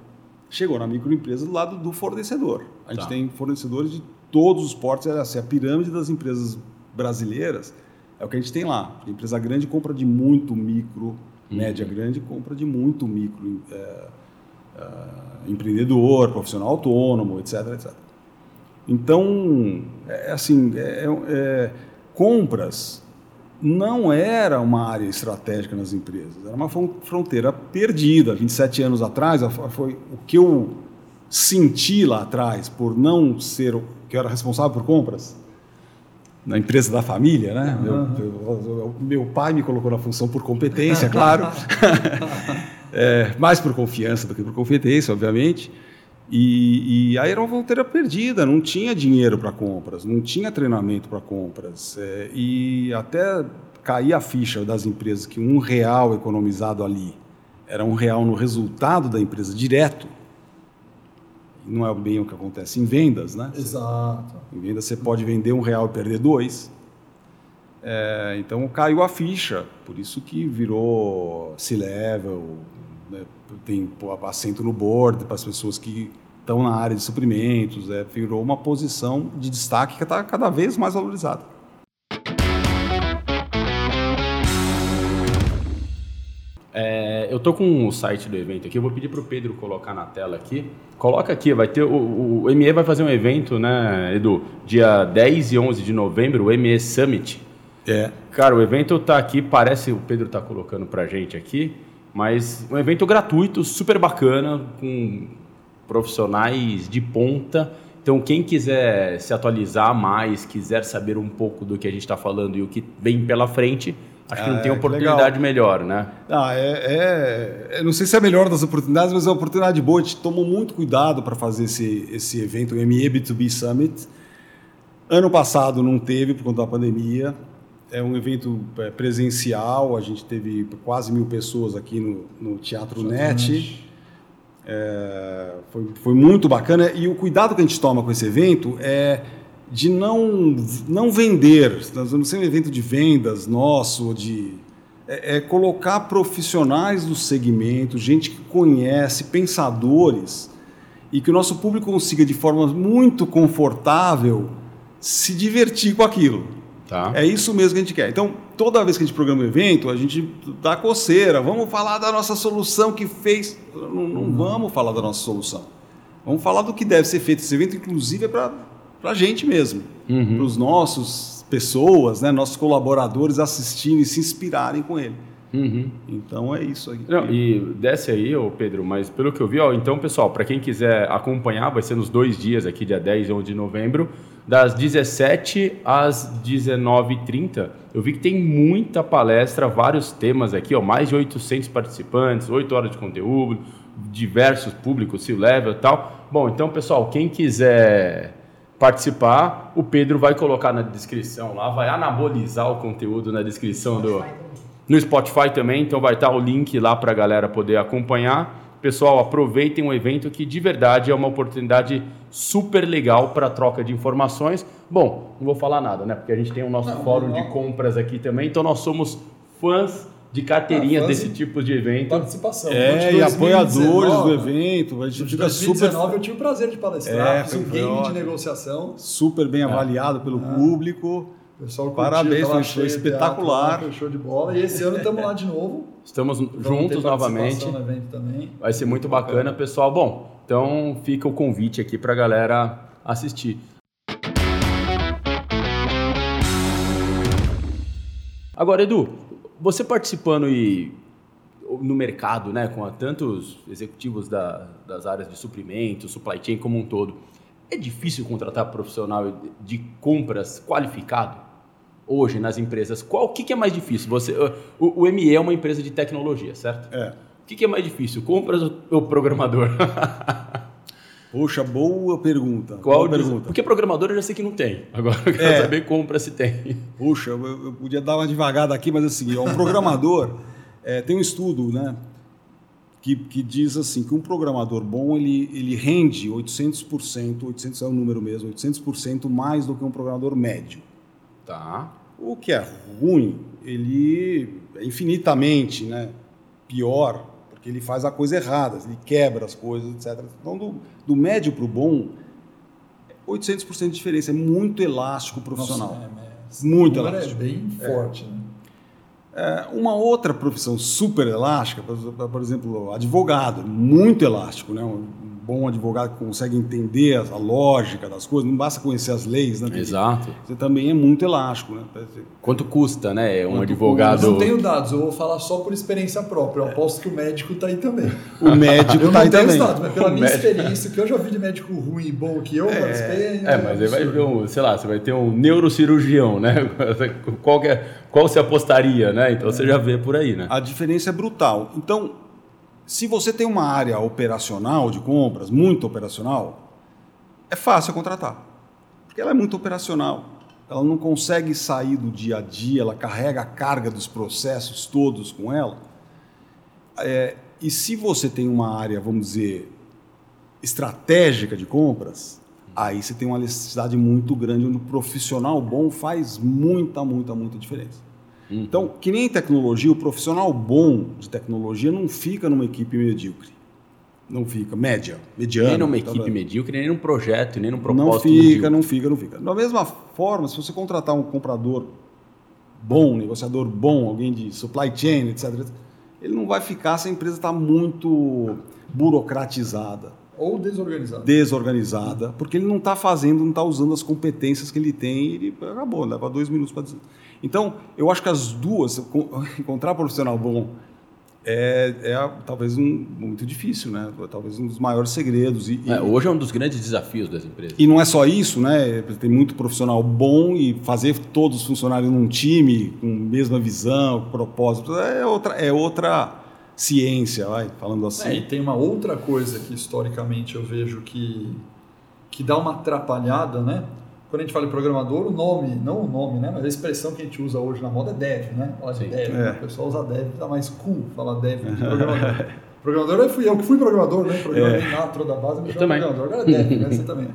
Chegou na microempresa do lado do fornecedor. A gente tá. tem fornecedores de todos os portos, é assim, a pirâmide das empresas brasileiras, é o que a gente tem lá. A empresa grande compra de muito micro, uhum. média grande compra de muito micro é, é, empreendedor, profissional autônomo, etc, etc. Então, é, assim, é, é, compras não era uma área estratégica nas empresas, era uma fronteira perdida. 27 anos atrás, foi o que eu senti lá atrás por não ser o que eu era responsável por compras na empresa da família, né? Uhum. Meu, meu, pai me colocou na função por competência, claro, é, mais por confiança do que por competência, obviamente. E, e aí era uma fronteira perdida, não tinha dinheiro para compras, não tinha treinamento para compras. É, e até cair a ficha das empresas que um real economizado ali era um real no resultado da empresa direto, não é bem o que acontece em vendas, né? Exato. Em vendas você pode vender um real e perder dois. É, então caiu a ficha, por isso que virou C-level, né? tem assento no board para as pessoas que estão na área de suprimentos, é, virou uma posição de destaque que está cada vez mais valorizada. Eu tô com o site do evento aqui, eu vou pedir para o Pedro colocar na tela aqui. Coloca aqui, vai ter o, o ME vai fazer um evento, né, Edu? Dia 10 e 11 de novembro, o ME Summit. É. Cara, o evento tá aqui, parece o Pedro tá colocando pra gente aqui, mas um evento gratuito, super bacana, com profissionais de ponta. Então, quem quiser se atualizar mais, quiser saber um pouco do que a gente está falando e o que vem pela frente, Acho que não tem é, oportunidade melhor, né? Ah, é, é, não sei se é a melhor das oportunidades, mas é uma oportunidade boa. A gente tomou muito cuidado para fazer esse, esse evento, o ME B2B Summit. Ano passado não teve por conta da pandemia. É um evento é, presencial, a gente teve quase mil pessoas aqui no, no Teatro Net. É, foi, foi muito bacana. E o cuidado que a gente toma com esse evento é de não, não vender, nós vamos ser um evento de vendas nosso, de é, é, colocar profissionais do segmento, gente que conhece, pensadores, e que o nosso público consiga de forma muito confortável se divertir com aquilo. Tá. É isso mesmo que a gente quer. Então, toda vez que a gente programa um evento, a gente dá coceira. Vamos falar da nossa solução que fez. Não, não uhum. vamos falar da nossa solução. Vamos falar do que deve ser feito. Esse evento, inclusive, é para para a gente mesmo. para os nossos pessoas, né, nossos colaboradores assistirem e se inspirarem com ele. Uhum. Então é isso aí. Não, e desce aí, ô Pedro, mas pelo que eu vi, ó, então, pessoal, para quem quiser acompanhar, vai ser nos dois dias aqui, dia 10 e 11 de novembro, das 17 às 19h30. Eu vi que tem muita palestra, vários temas aqui, ó, mais de 800 participantes, 8 horas de conteúdo, diversos públicos, se level e tal. Bom, então, pessoal, quem quiser participar, o Pedro vai colocar na descrição lá, vai anabolizar o conteúdo na descrição do no Spotify também, então vai estar o link lá para a galera poder acompanhar. Pessoal, aproveitem o evento que de verdade é uma oportunidade super legal para troca de informações. Bom, não vou falar nada, né? Porque a gente tem o nosso Não, fórum não. de compras aqui também, então nós somos fãs de carteirinha Ah, desse de tipo de evento. Participação. É, de e apoiadores 2019, do evento. A gente de fica super, 2019 eu tive o prazer de palestrar, É, fiz um game de ótimo. negociação. super bem avaliado pelo público. O pessoal curtiu, Parabéns, foi cheio de espetacular. teatro, Foi show de bola. E esse ano estamos lá de novo. Estamos Vamos juntos novamente. No evento também. Vai ser muito bacana, pessoal. Bom, então fica o convite aqui para a galera assistir. Agora, Edu, você participando e no mercado, né, com tantos executivos da- das áreas de suprimentos, supply chain como um todo, é difícil contratar profissional de compras qualificado hoje nas empresas? Qual o que, que é mais difícil? Você, o, o ME é uma empresa de tecnologia, certo? É. O que, que é mais difícil, compras ou ou programador? Poxa, boa pergunta. Qual boa pergunta. Porque programador eu já sei que não tem. Agora eu quero É. saber compra se tem. Puxa, eu, eu podia dar uma devagada aqui, mas assim, ó, um programador é, tem um estudo, né, que, que diz assim que um programador bom ele, ele rende 800%, 800 é o número mesmo, 800% mais do que um programador médio. Tá. O que é ruim, ele é infinitamente, né, pior, porque ele faz a coisa errada, ele quebra as coisas, etc. Então, do, do médio para o bom, 800% de diferença, é muito elástico o profissional. Nossa, é, é, Muito elástico. É bem forte, né? É, uma outra profissão super elástica, por, por exemplo, advogado, muito elástico, né? Um bom advogado que consegue entender a, a lógica das coisas, não basta conhecer as leis, né? Exato. Você também é muito elástico, né? Quanto custa, né? Um Quanto advogado. Eu não tenho dados, eu vou falar só por experiência própria. Eu aposto que o médico está aí também. O médico Eu tá não aí tenho os também. dados, mas pela O minha médico- experiência, o que eu já vi de médico ruim e bom que eu participei. É, mas aí vai ver um, sei lá, você vai ter um neurocirurgião, né? Qual, que é- qual você apostaria, né? Então você já vê por aí, né? A diferença é brutal. Então, se você tem uma área operacional de compras, muito operacional, é fácil contratar. Porque ela é muito operacional. Ela não consegue sair do dia a dia, ela carrega a carga dos processos todos com ela. É, e se você tem uma área, vamos dizer, estratégica de compras, aí você tem uma necessidade muito grande, onde o profissional bom faz muita, muita, muita diferença. Então, que nem em tecnologia, o profissional bom de tecnologia não fica numa equipe medíocre. Não fica, média, mediana. nem numa tá equipe vendo? medíocre, nem num projeto, nem num Não propósito fica, medíocre. não fica, não fica. Da mesma forma, se você contratar um comprador bom, um negociador bom, alguém de supply chain, etc., ele não vai ficar se a empresa está muito burocratizada, Ou desorganizado. desorganizada, porque ele não está fazendo, não está usando as competências que ele tem e ele acabou, leva dois minutos para dizer. Então, eu acho que as duas, con- encontrar profissional bom é, é talvez um, muito difícil, né? Talvez um dos maiores segredos. E, e- É, hoje é um dos grandes desafios das empresas. e não é só isso, né? Tem muito profissional bom e fazer todos funcionarem num time com mesma visão, propósito, é outra, é outra ciência, vai, falando assim. É, e tem uma outra coisa que historicamente eu vejo que, que dá uma atrapalhada, né? Quando a gente fala em programador, o nome, não o nome, né? Mas a expressão que a gente usa hoje na moda é dev, né? De Sim. dev, É. né? o pessoal usa dev, tá mais cool falar dev do que programador. programador eu fui eu que fui programador, né? Programador É. nato da base, me chamo também. programador. Agora é dev, né? Você também.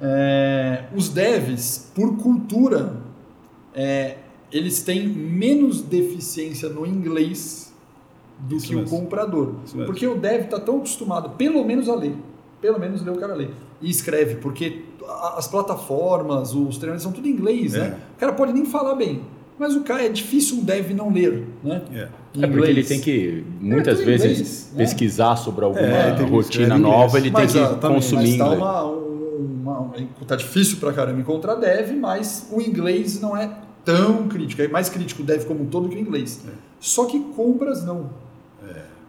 É, os devs, por cultura, é, eles têm menos deficiência no inglês do Isso que mesmo. o comprador. Isso mesmo. Porque o dev está tão acostumado, pelo menos a ler, pelo menos ler o cara ler. E escreve, porque as plataformas, os treinamentos são tudo em inglês, É. né? O cara pode nem falar bem, mas o cara é difícil um dev não ler, né? É. É porque ele tem que, muitas em vezes, inglês, né? pesquisar sobre alguma É, tem que rotina nova, ele tem Mas, que ah, também, consumir mas tá inglês. uma, uma, uma, tá difícil para caramba encontrar dev, mas o inglês não é tão crítico. É mais crítico o dev como um todo que o inglês. É. Só que compras não.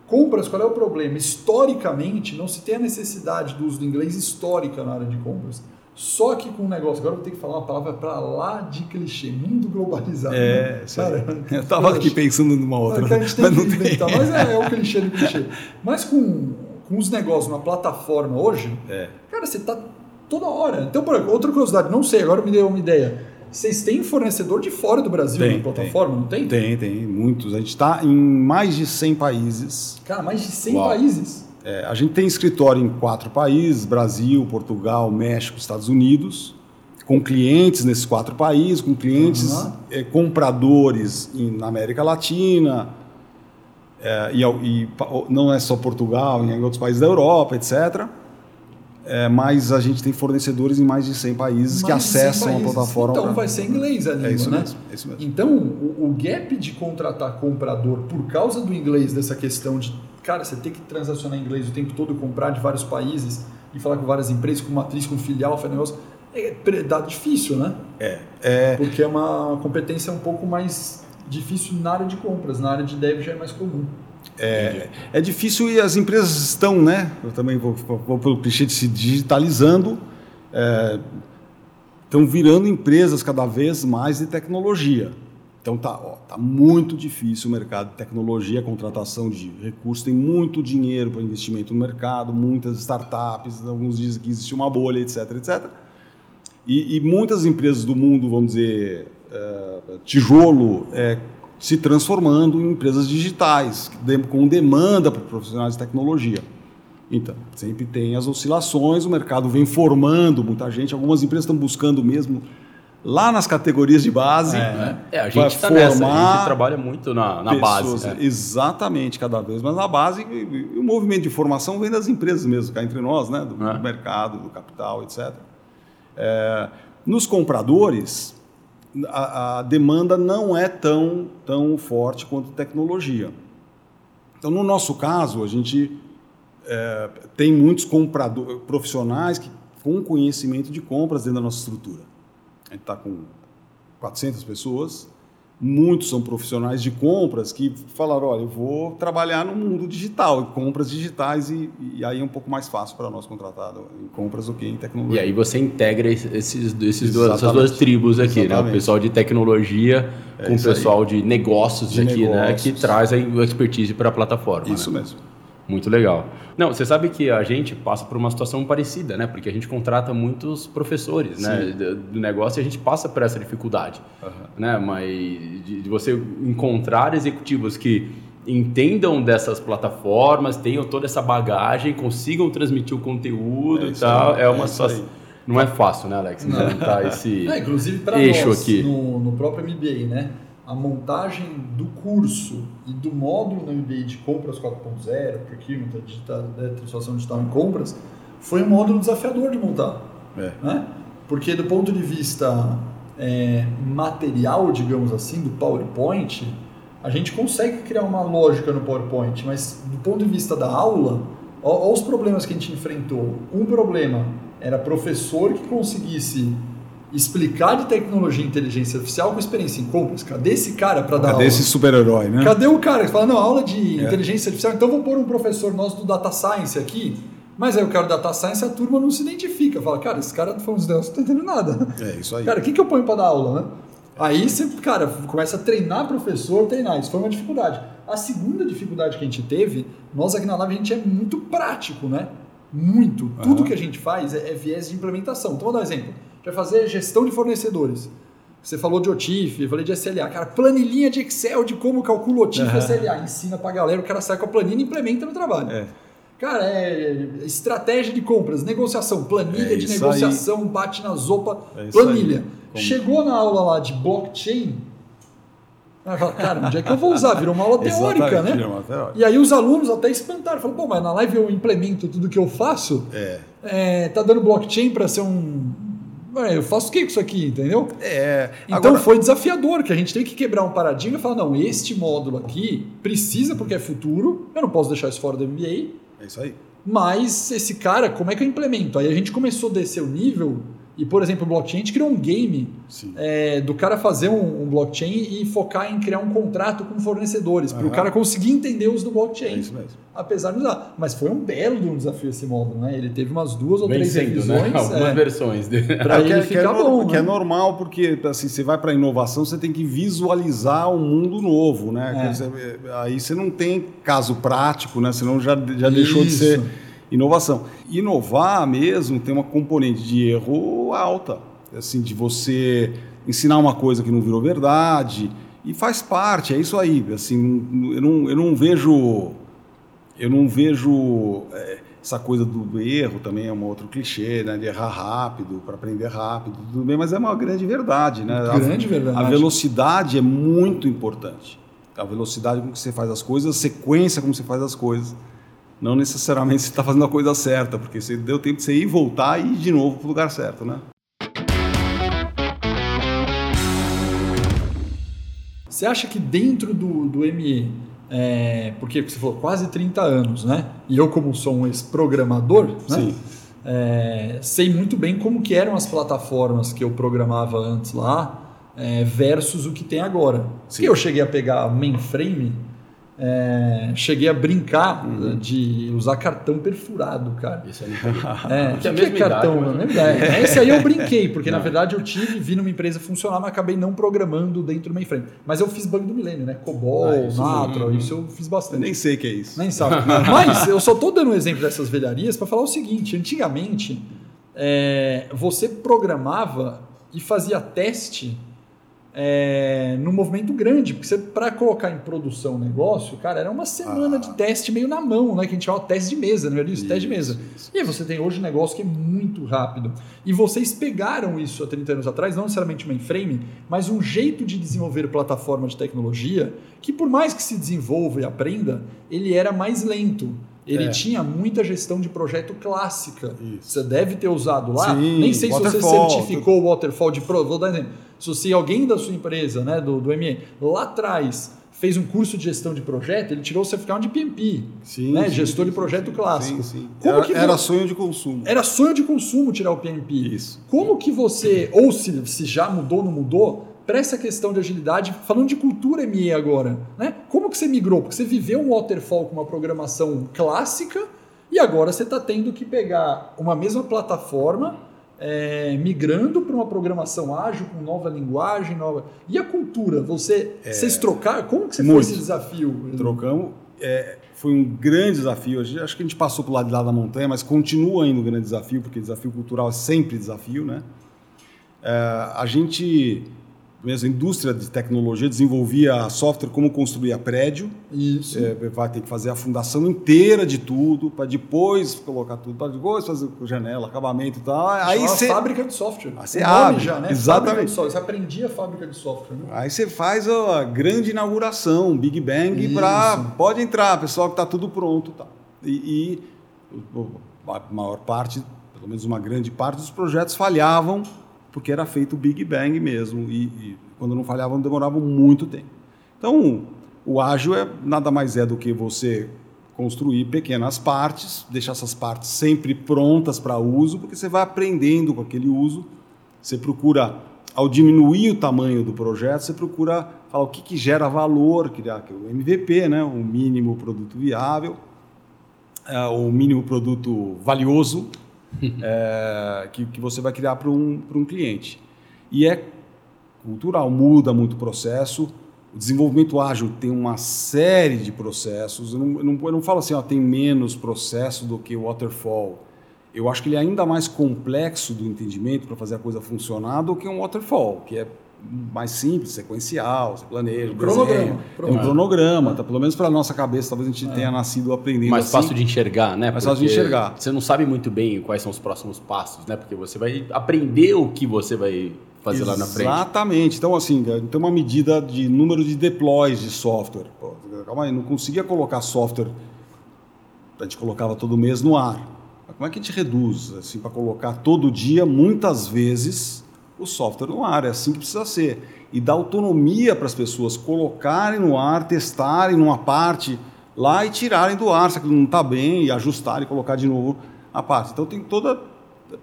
Compras, qual é o problema? Historicamente, não se tem a necessidade do uso do inglês histórica na área de compras. Só que com o negócio, agora eu vou ter que falar uma palavra para lá de clichê, mundo globalizado. É, né? aí. eu estava aqui pensando numa outra, que a gente tem mas que não tem. inventar, mas é, é o clichê do clichê. Mas com, com os negócios na plataforma hoje, É. cara, você tá toda hora. Então, por outra curiosidade, não sei, agora me deu uma ideia. Vocês têm fornecedor de fora do Brasil Tem, na plataforma, não tem? Tem, tem, muitos. A gente está em mais de 100 países. Cara, mais de 100 Uau. países. É, a gente tem escritório em quatro países: Brasil, Portugal, México, Estados Unidos, com clientes nesses quatro países, com clientes Uhum. é, compradores em- na América Latina. é, e, e não é só Portugal, em outros países da Europa, etc. É, mas a gente tem fornecedores em mais de 100 países que Mais 100 acessam a países. plataforma. Então pra- vai ser inglês a língua, É isso né? mesmo, é isso mesmo. Então, o, o gap de contratar comprador por causa do inglês, dessa questão de, cara, você ter que transacionar em inglês o tempo todo, comprar de vários países e falar com várias empresas, com matriz, com filial, faz negócio, é dá difícil, né? É, é, Porque é uma competência um pouco mais difícil na área de compras, na área de dev já é mais comum. É difícil e as empresas estão, né? Eu também vou, vou pelo clichê de se digitalizando, é, estão virando empresas cada vez mais de tecnologia. Então tá, ó, tá muito difícil o mercado de tecnologia, contratação de recursos, tem muito dinheiro para investimento no mercado, muitas startups, alguns dizem que existe uma bolha, etc, etc. E, e muitas empresas do mundo, vamos dizer, é, tijolo, é, se transformando em empresas digitais, com demanda por profissionais de tecnologia. Então, sempre tem as oscilações, o mercado vem formando muita gente, algumas empresas estão buscando mesmo lá nas categorias de base. É, a vai gente está nessa, a gente trabalha muito na, na pessoas, base. né? Exatamente, cada vez mais na base. E, e- e o movimento de formação vem das empresas mesmo, cá entre nós, né? do, É. do mercado, do capital, etc. É, nos compradores, a, a demanda não é tão, tão forte quanto tecnologia. Então, no nosso caso, a gente é, tem muitos compradores, profissionais que, com conhecimento de compras dentro da nossa estrutura. A gente está com 400 pessoas, muitos são profissionais de compras que falaram, olha, eu vou trabalhar no mundo digital, compras digitais, e, e aí é um pouco mais fácil para nós contratar em compras do que em tecnologia. E aí você integra esses, esses duas, essas Exatamente. duas tribos aqui, né? O Exatamente. pessoal de tecnologia com o isso aí. pessoal de negócios De aqui, né? negócios. Que traz aí o expertise para a plataforma. Isso né? mesmo. Muito legal. Não, você sabe que a gente passa por uma situação parecida, né? Porque a gente contrata muitos professores, né? Do negócio e a gente passa por essa dificuldade, né? Mas de, de você encontrar executivos que entendam dessas plataformas, tenham toda essa bagagem, consigam transmitir o conteúdo É e tal, aí, é uma é situação. Não é fácil, né, Alex? Implementar esse É, inclusive para eixo nós, aqui. No, no próprio MBA, né? A montagem do curso e do módulo no MBA de compras 4.0, procurement, digital, né, transformação digital em compras, foi um módulo desafiador de montar. É. Né? Porque do ponto de vista é, material, digamos assim, do PowerPoint, a gente consegue criar uma lógica no PowerPoint, mas do ponto de vista da aula, olha os problemas que a gente enfrentou. Um problema era professor que conseguisse explicar de tecnologia e inteligência artificial com experiência em compras. Cadê esse cara para dar Cadê aula? esse super-herói, né? Cadê o cara que fala, não, aula de É. inteligência artificial, então vou pôr um professor nosso do Data Science aqui. Mas aí o cara do Data Science, a turma não se identifica. Fala, cara, esse cara uns negócios, não tá entendendo nada. É isso aí. Cara, o que, que eu ponho para dar aula, né? Aí você, cara, começa a treinar professor, treinar. Isso foi uma dificuldade. A segunda dificuldade que a gente teve, nós aqui na Live, a gente é muito prático, né? Muito. Tudo Aham. que a gente faz é, é viés de implementação. Então, vou dar um exemplo. A gente vai fazer gestão de fornecedores. Você falou de OTIF, eu falei de SLA. Cara, planilhinha de Excel de como calcula OTIF e Aham. SLA. Ensina pra galera, o cara sai com a planilha e implementa no trabalho. É. Cara, é estratégia de compras, negociação, planilha É de negociação, bate na zopa, É planilha. aí. Chegou na aula lá de blockchain, cara, onde é que eu vou usar? Virou uma aula teórica, né? uma teórica. E aí os alunos até espantaram, falaram, pô, mas na live eu implemento tudo que eu faço, É. é, tá dando blockchain para ser um... Eu faço o que com isso aqui, entendeu? É. Então Agora- foi desafiador, que a gente teve que quebrar um paradigma e falar, não, este módulo aqui precisa porque é futuro, eu não posso deixar isso fora do MBA, É isso aí. Mas esse cara, como é que eu implemento? Aí a gente começou a descer o nível e, por exemplo, o blockchain, a gente criou um game é, do cara fazer um, um, blockchain e focar em criar um contrato com fornecedores, para o cara conseguir entender os do blockchain. É isso mesmo. Apesar de usar. Mas foi um belo de um desafio esse módulo, né? Ele teve umas duas ou três sendo, revisões. Né? Algumas é, versões dele. Para ele que, ficar que é, bom. Que né? é normal, porque assim, você vai para a inovação, você tem que visualizar um mundo novo, né? É. Dizer, aí você não tem caso prático, né? Senão já, já deixou de ser inovação. Inovar mesmo tem uma componente de erro alta, assim, de você ensinar uma coisa que não virou verdade e faz parte, é isso aí. Assim, eu não, eu não vejo, eu não vejo é, essa coisa do, erro também é um outro clichê, né? De errar rápido para aprender rápido, tudo bem, mas é uma grande verdade, né? A- Grande verdade. A velocidade é muito importante. A velocidade com que você faz as coisas, a sequência como você faz as coisas. Não necessariamente você está fazendo a coisa certa, porque você deu tempo de você ir voltar e ir de novo para o lugar certo, né? Você acha que dentro do, do ME, é, porque você falou quase 30 anos, né? E eu, como sou um ex-programador, né? É, sei muito bem como que eram as plataformas que eu programava antes lá é, versus o que tem agora. Sim. Que eu cheguei a pegar mainframe, é, cheguei a brincar Uhum. de usar cartão perfurado, cara. Isso aí. É, Que é a que mesma é cartão, né? Mesma ideia. Esse aí eu brinquei, porque na Não. verdade eu tive, vi numa empresa funcionar, mas acabei não programando dentro do mainframe. Mas eu fiz bug do milênio, né? COBOL, Ah, isso, Natra, isso eu fiz Eu bastante. nem sei o que é isso. Nem sabe. Mas eu só tô dando um exemplo dessas velharias para falar o seguinte: antigamente é, você programava e fazia teste é, num movimento grande, porque para colocar em produção o negócio, cara, era uma semana Ah. de teste meio na mão, né? Que a gente chama teste de mesa, não é isso? Teste de mesa. isso. E aí você tem hoje um negócio que é muito rápido. E vocês pegaram isso há 30 anos atrás, não necessariamente mainframe, mas um jeito de desenvolver plataforma de tecnologia que, por mais que se desenvolva e aprenda, ele era mais lento. Ele É. tinha muita gestão de projeto clássica. Isso. Você deve ter usado lá. Sim, Nem sei se você certificou o waterfall de pro. Vou dar exemplo. Se alguém da sua empresa, né, do, do ME, lá atrás fez um curso de gestão de projeto, ele tirou o certificado de PMP, Sim, né, sim, gestor sim, de projeto clássico. Sim, sim. Como Era, que era sonho de consumo. Era sonho de consumo tirar o PMP. Isso. Como que você, ou se, se já mudou ou não mudou, para essa questão de agilidade, falando de cultura ME agora, né? Como que você migrou? Porque você viveu um waterfall com uma programação clássica e agora você está tendo que pegar uma mesma plataforma, é, migrando para uma programação ágil, com nova linguagem, nova. E a cultura? Você, vocês trocaram? Como que você foi Muito. esse desafio? Trocamos. É, foi um grande desafio. Gente- Acho que a gente passou para o lado de lá da montanha, mas continua ainda um grande desafio, porque desafio cultural é sempre desafio, né? É, a gente, mesmo a indústria de tecnologia, desenvolvia software como construir prédio. Isso. É, vai ter que fazer a fundação inteira de tudo, para depois colocar tudo, para depois fazer janela, acabamento e tal. Aí você fábrica de software. Ah, você abre. já, né? Exatamente. Você aprendia a fábrica de software, né? Aí você faz a grande inauguração, Big Bang, para pode entrar, pessoal, que está tudo pronto, tá. E, e a maior parte, pelo menos uma grande parte dos projetos falhavam porque era feito o Big Bang mesmo e, e quando não falhavam demoravam muito tempo. Então, o ágil é nada mais é do que você construir pequenas partes, deixar essas partes sempre prontas para uso, porque você vai aprendendo com aquele uso. Você procura, ao diminuir o tamanho do projeto, você procura falar o que, que gera valor, criar o MVP, né? o mínimo produto viável, é, o mínimo produto valioso é, que, que você vai criar para um, um cliente. E é cultural, muda muito o processo. O desenvolvimento ágil tem uma série de processos. Eu não, eu não, eu não falo assim, ó, tem menos processo do que o waterfall. Eu acho que ele é ainda mais complexo do entendimento para fazer a coisa funcionar do que um waterfall, que é mais simples, sequencial, você planeja, Cronograma, desenha, tem um cronograma. cronograma, tá? pelo menos para nossa cabeça, talvez a gente tenha nascido aprendendo mais assim. fácil de enxergar, né? Mais fácil de enxergar. Você não sabe muito bem quais são os próximos passos, né? Porque você vai aprender o que você vai fazer lá na frente. Exatamente. Então, assim, tem uma medida de número de deploys de software. Pô, calma aí, não conseguia colocar software, a gente colocava todo mês no ar. Mas como é que a gente reduz, assim, para colocar todo dia, muitas vezes, o software no ar? É assim que precisa ser. E dar autonomia para as pessoas colocarem no ar, testarem numa parte lá e tirarem do ar se aquilo não está bem e ajustar e colocar de novo a parte. Então tem toda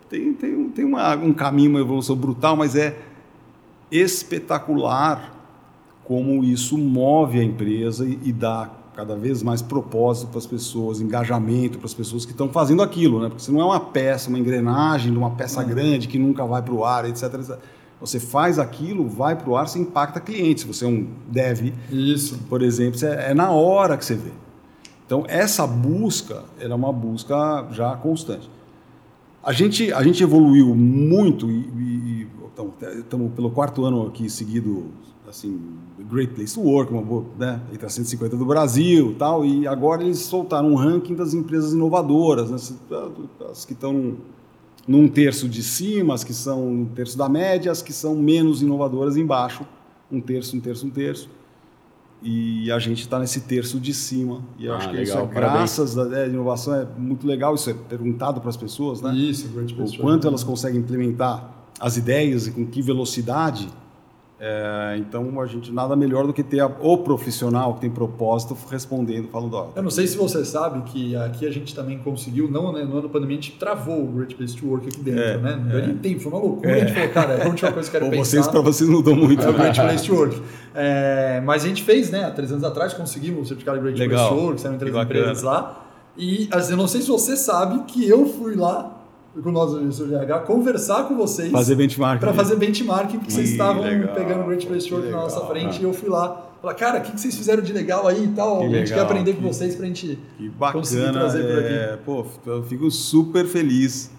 tem, tem, tem uma, um caminho, uma evolução brutal, mas é espetacular como isso move a empresa e, e dá cada vez mais propósito para as pessoas, engajamento para as pessoas que estão fazendo aquilo, né? Porque se não é uma peça, uma engrenagem de uma peça uhum. grande que nunca vai para o ar, etc, etc. Você faz aquilo, vai para o ar, você impacta cliente. Se você é um dev, Isso. por exemplo, é, é na hora que você vê. Então, essa busca era uma busca já constante. A gente, a gente evoluiu muito e, e estamos pelo quarto ano aqui seguido assim, Great Place to Work, uma boa, né, entre as 150 do Brasil tal, e agora eles soltaram um ranking das empresas inovadoras, né, as que estão num terço de cima, as que são um terço da média, as que são menos inovadoras embaixo, um terço, um terço, um terço. E a gente está nesse terço de cima. E eu ah, acho que legal, isso é graças à é, inovação, é muito legal isso é perguntado para as pessoas, né? Isso, o quanto elas conseguem implementar as ideias e com que velocidade é, então a gente nada melhor do que ter a, o profissional que tem propósito respondendo, falando. Ó, eu não sei se você sabe que aqui a gente também conseguiu, não né, no ano pandemia, a gente travou o Great Place to Work aqui dentro, é, né? Não deu é. nem tempo, foi uma loucura. É. A gente falou, cara, é a última coisa que eu quero pensar. Vocês, para vocês mudou muito. É o Great Place to Work. É, mas a gente fez, né? Há três anos atrás conseguimos o certificado Great Legal. Place to Work, saíram três empresas lá. E assim, eu não sei se você sabe que eu fui lá com o nosso gestor de RH, conversar com vocês. Fazer benchmark. Para fazer benchmarking, porque vocês estavam legal, pegando o Great Place to Work na nossa frente e eu fui lá. Falar, cara, o que, vocês fizeram de legal aí e tal? Que a gente legal, quer aprender que, com vocês para a gente que bacana, conseguir trazer por aqui. É, pô, eu fico super feliz.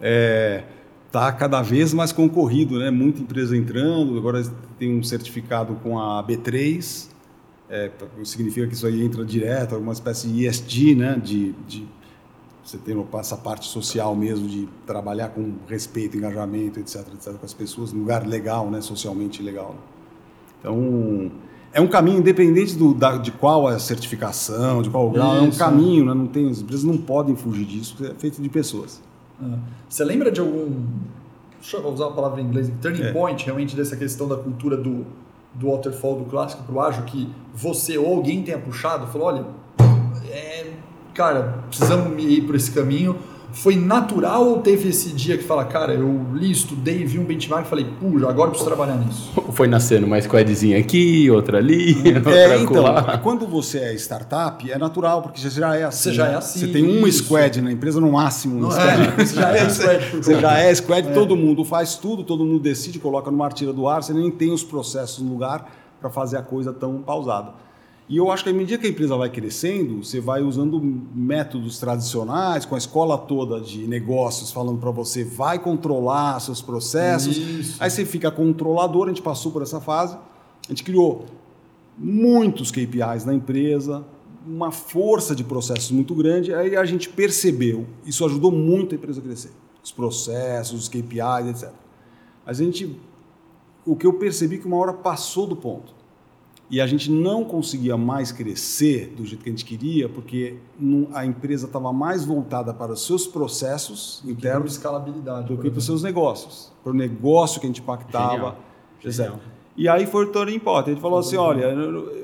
É, tá cada vez mais concorrido, né? Muita empresa entrando, agora tem um certificado com a B3, é, significa que isso aí entra direto, alguma espécie de ESG, né? De, de você tem essa parte social mesmo de trabalhar com respeito, engajamento, etc, etc, com as pessoas, num lugar legal, né, socialmente legal. Né? Então, é um caminho independente do, da, de qual é a certificação, de qual grau, é um caminho, né? não tem, as empresas não podem fugir disso, é feito de pessoas. Ah. Você lembra de algum, deixa eu usar a palavra em inglês, turning é. point realmente dessa questão da cultura do, do waterfall, do clássico para o ágil, que você ou alguém tenha puxado, falou, olha, é, cara, precisamos ir por esse caminho. Foi natural ou teve esse dia que fala, cara, eu li, estudei, vi um benchmark e falei, puxa, agora eu preciso trabalhar nisso? Foi nascendo uma squadzinha aqui, outra ali, é, outra então, lá. quando você é startup, é natural, porque você já é assim. Você já é né? assim. Você tem isso. squad na empresa, no máximo. Não é, você já é squad. você já é squad, é. todo mundo faz tudo, todo mundo decide, coloca numa artilha do ar, você nem tem os processos no lugar para fazer a coisa tão pausada. E eu acho que à medida que a empresa vai crescendo, você vai usando métodos tradicionais, com a escola toda de negócios falando para você, vai controlar seus processos. Isso. Aí você fica controlador, a gente passou por essa fase. A gente criou muitos KPIs na empresa, uma força de processos muito grande. Aí a gente percebeu, isso ajudou muito a empresa a crescer. Os processos, os KPIs, etc. A gente, o que eu percebi é que uma hora passou do ponto e a gente não conseguia mais crescer do jeito que a gente queria, porque a empresa estava mais voltada para os seus processos do internos escalabilidade, do que para os seus negócios, para o negócio que a gente impactava. Genial. E aí foi o point. A gente falou assim, olha,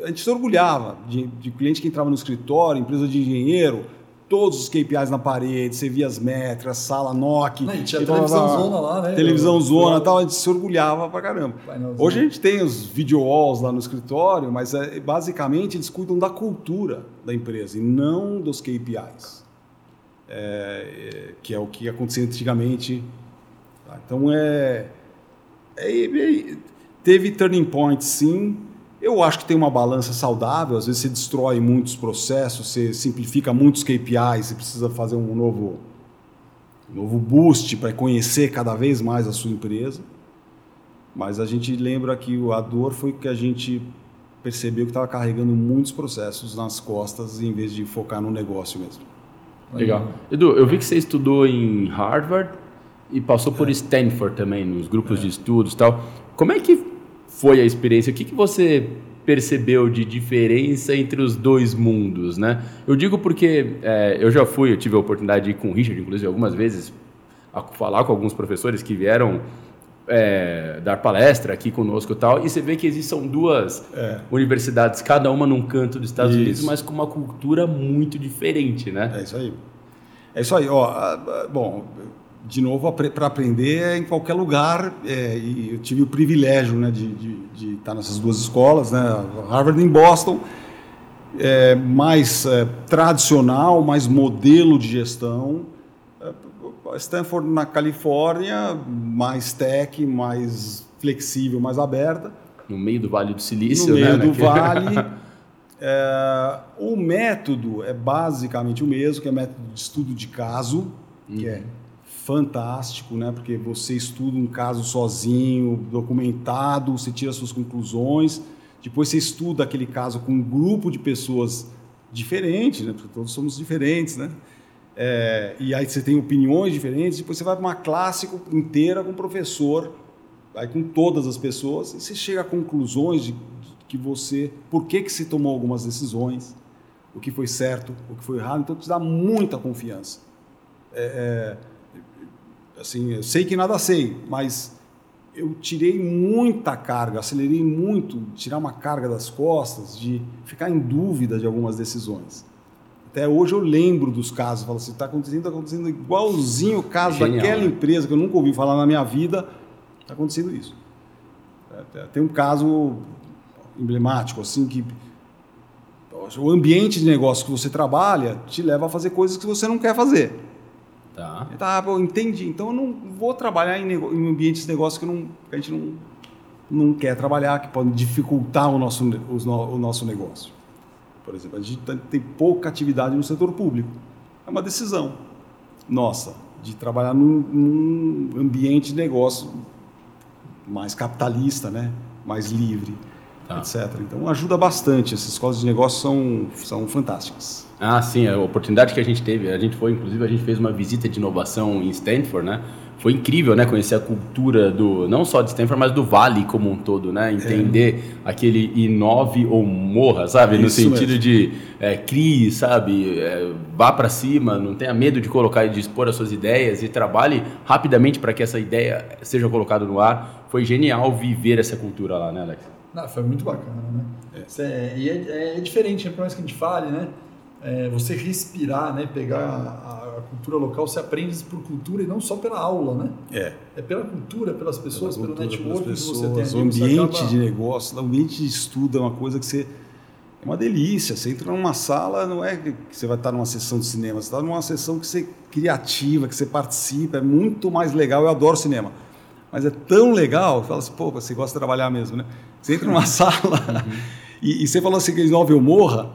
a gente se orgulhava de, de cliente que entrava no escritório, empresa de engenheiro, todos os KPIs na parede, você via as métricas, sala NOC. Não, tinha televisão zona lá, né? Televisão zona e tal, a gente se orgulhava pra caramba. Hoje a gente tem os video walls lá no escritório, mas é, basicamente eles cuidam da cultura da empresa e não dos KPIs. É, é, que é o que acontecia antigamente. Tá? Então é, é, é teve turning point sim, eu acho que tem uma balança saudável, às vezes você destrói muitos processos, você simplifica muitos KPIs, você precisa fazer um novo, novo boost para conhecer cada vez mais a sua empresa. Mas a gente lembra que a dor foi que a gente percebeu que estava carregando muitos processos nas costas em vez de focar no negócio mesmo. Legal. Edu, eu vi que você estudou em Harvard e passou por é. Stanford também, nos grupos é. de estudos e tal. Como é que foi a experiência? O que, que você percebeu de diferença entre os dois mundos, né? Eu digo porque é, eu já fui, eu tive a oportunidade de ir com o Richard, inclusive, algumas vezes, a falar com alguns professores que vieram é, dar palestra aqui conosco e tal, e você vê que existem duas É. universidades, cada uma num canto dos Estados Isso. Unidos, mas com uma cultura muito diferente, né? É isso aí. É isso aí. Ó, bom, de novo, para aprender em qualquer lugar. é, e eu tive o privilégio né, de, de, de estar nessas duas escolas, né, Harvard em Boston, é, mais é, tradicional, mais modelo de gestão. É, Stanford na Califórnia, mais tech, mais flexível, mais aberta No meio do Vale do Silício, no meio né? do Naquele- vale. É, o método é basicamente o mesmo, que é método de estudo de caso, que é fantástico, né? Porque você estuda um caso sozinho, documentado, você tira suas conclusões, depois você estuda aquele caso com um grupo de pessoas diferentes, né? Porque todos somos diferentes, né? É, e aí você tem opiniões diferentes, depois você vai para uma classe inteira com o professor, aí com todas as pessoas, e você chega a conclusões de, de que você, por que que se tomou algumas decisões, o que foi certo, o que foi errado, então te dá muita confiança. É, é, assim, eu sei que nada sei, mas eu tirei muita carga, acelerei muito, tirar uma carga das costas, de ficar em dúvida de algumas decisões. Até hoje eu lembro dos casos, falo assim, está acontecendo, está acontecendo igualzinho o caso Genial, daquela né? empresa que eu nunca ouvi falar na minha vida, está acontecendo isso. É, Tem um caso emblemático, assim, que o ambiente de negócio que você trabalha te leva a fazer coisas que você não quer fazer. Tá. Tá, entendi. Então eu não vou trabalhar em, em ambientes de negócio que, não, que a gente não, não quer trabalhar, que podem dificultar o nosso, no- o nosso negócio. Por exemplo, a gente tá- tem pouca atividade no setor público. É uma decisão nossa de trabalhar num, num ambiente de negócio mais capitalista, né? mais livre, Tá. etc. Então ajuda bastante. Essas escolas de negócio são, são fantásticas. Ah, sim, a oportunidade que a gente teve, a gente foi, inclusive, a gente fez uma visita de inovação em Stanford, né? Foi incrível, né? Conhecer a cultura do, não só de Stanford, mas do Vale como um todo, né? Entender aquele inove ou morra, sabe? No sentido mesmo. de é, crie, sabe? É, vá para cima, não tenha medo de colocar e de expor as suas ideias e trabalhe rapidamente para que essa ideia seja colocada no ar. Foi genial viver essa cultura lá, né, Alex? Não, foi muito bacana, né? Cê- e é, é diferente, né? por mais que a gente fale, né? É, você respirar, né? Pegar a, a cultura local, você aprende por cultura e não só pela aula, né? É. É pela cultura, pelas pessoas, Pela pelo cultura, network pelas que você tem pessoas, ali, o ambiente acaba- de negócio, o ambiente de estudo é uma coisa que você é uma delícia. Você entra numa sala, não é que você vai estar numa sessão de cinema, você está numa sessão que você criativa, que você participa, é muito mais legal. Eu adoro cinema, mas é tão legal. Fala assim, pô, você gosta de trabalhar mesmo, né? Você entra numa sala e, e você falou assim que não morra.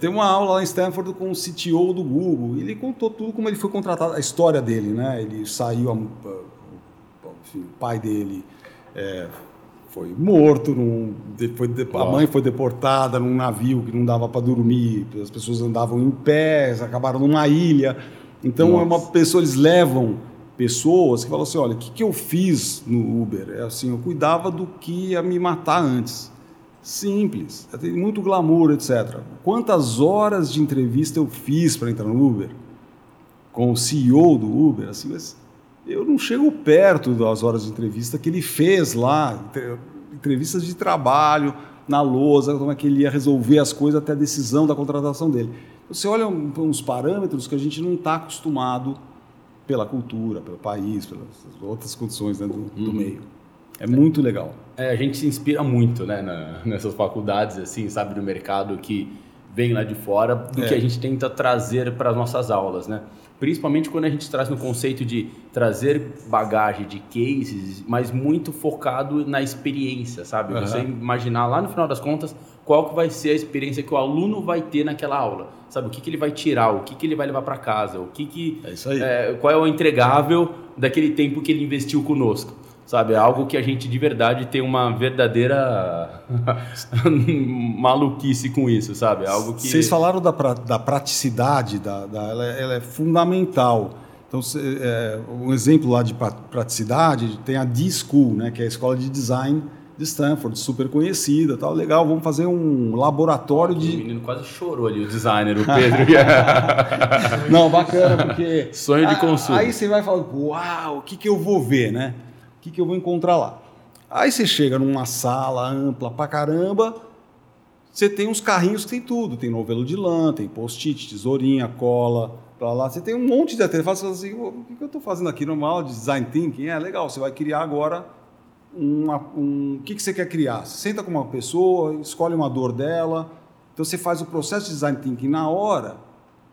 Tem uma aula lá em Stanford com o CTO do Google. e Ele contou tudo como ele foi contratado, a história dele, né? Ele saiu, a- enfim, o pai dele é, foi morto, num, de- a Nossa. mãe foi deportada num navio que não dava para dormir, as pessoas andavam em pé, acabaram numa ilha. Então é uma Nossa. pessoa, eles levam pessoas que falam assim, olha, o que, que eu fiz no Uber? É assim, eu cuidava do que ia me matar antes. Simples, tem muito glamour, etc. Quantas horas de entrevista eu fiz para entrar no Uber? Com o CEO do Uber, assim, mas eu não chego perto das horas de entrevista que ele fez lá, entre- entrevistas de trabalho, na lousa, como é que ele ia resolver as coisas até a decisão da contratação dele. Você olha uns parâmetros que a gente não está acostumado pela cultura, pelo país, pelas outras condições né, do, do meio. É muito legal. É, a gente se inspira muito, né, na- nessas faculdades, assim, sabe, do mercado que vem lá de fora, do É. que a gente tenta trazer para as nossas aulas, né? Principalmente quando a gente traz no conceito de trazer bagagem de cases, mas muito focado na experiência, sabe? Aham. Você imaginar lá no final das contas qual que vai ser a experiência que o aluno vai ter naquela aula, sabe? O que, que ele vai tirar, o que, que ele vai levar para casa, o que que É isso aí. é, qual é o entregável daquele tempo que ele investiu conosco. Sabe, é algo que a gente de verdade tem uma verdadeira maluquice com isso, sabe? É algo que Vocês falaram da, pra- da praticidade, da, da- ela, é- ela é fundamental. Então, é, um exemplo lá de pra- praticidade tem a D-School, né, que é a escola de design de Stanford, super conhecida, tal. Legal, vamos fazer um laboratório o de menino quase chorou ali, o designer, o Pedro. Não, bacana, porque. Sonho de consumo. Aí você vai falar, uau, o que, que eu vou ver, né? O que, que eu vou encontrar lá? Aí você chega numa sala ampla pra caramba, você tem uns carrinhos que tem tudo. Tem novelo de lã, tem post-it, tesourinha, cola, pra lá. Você tem um monte de artefatos. Você fala assim, o que, que eu estou fazendo aqui normal de design thinking? É legal, você vai criar agora uma, um... O que, que você quer criar? Você senta com uma pessoa, escolhe uma dor dela. Então você faz o processo de design thinking na hora.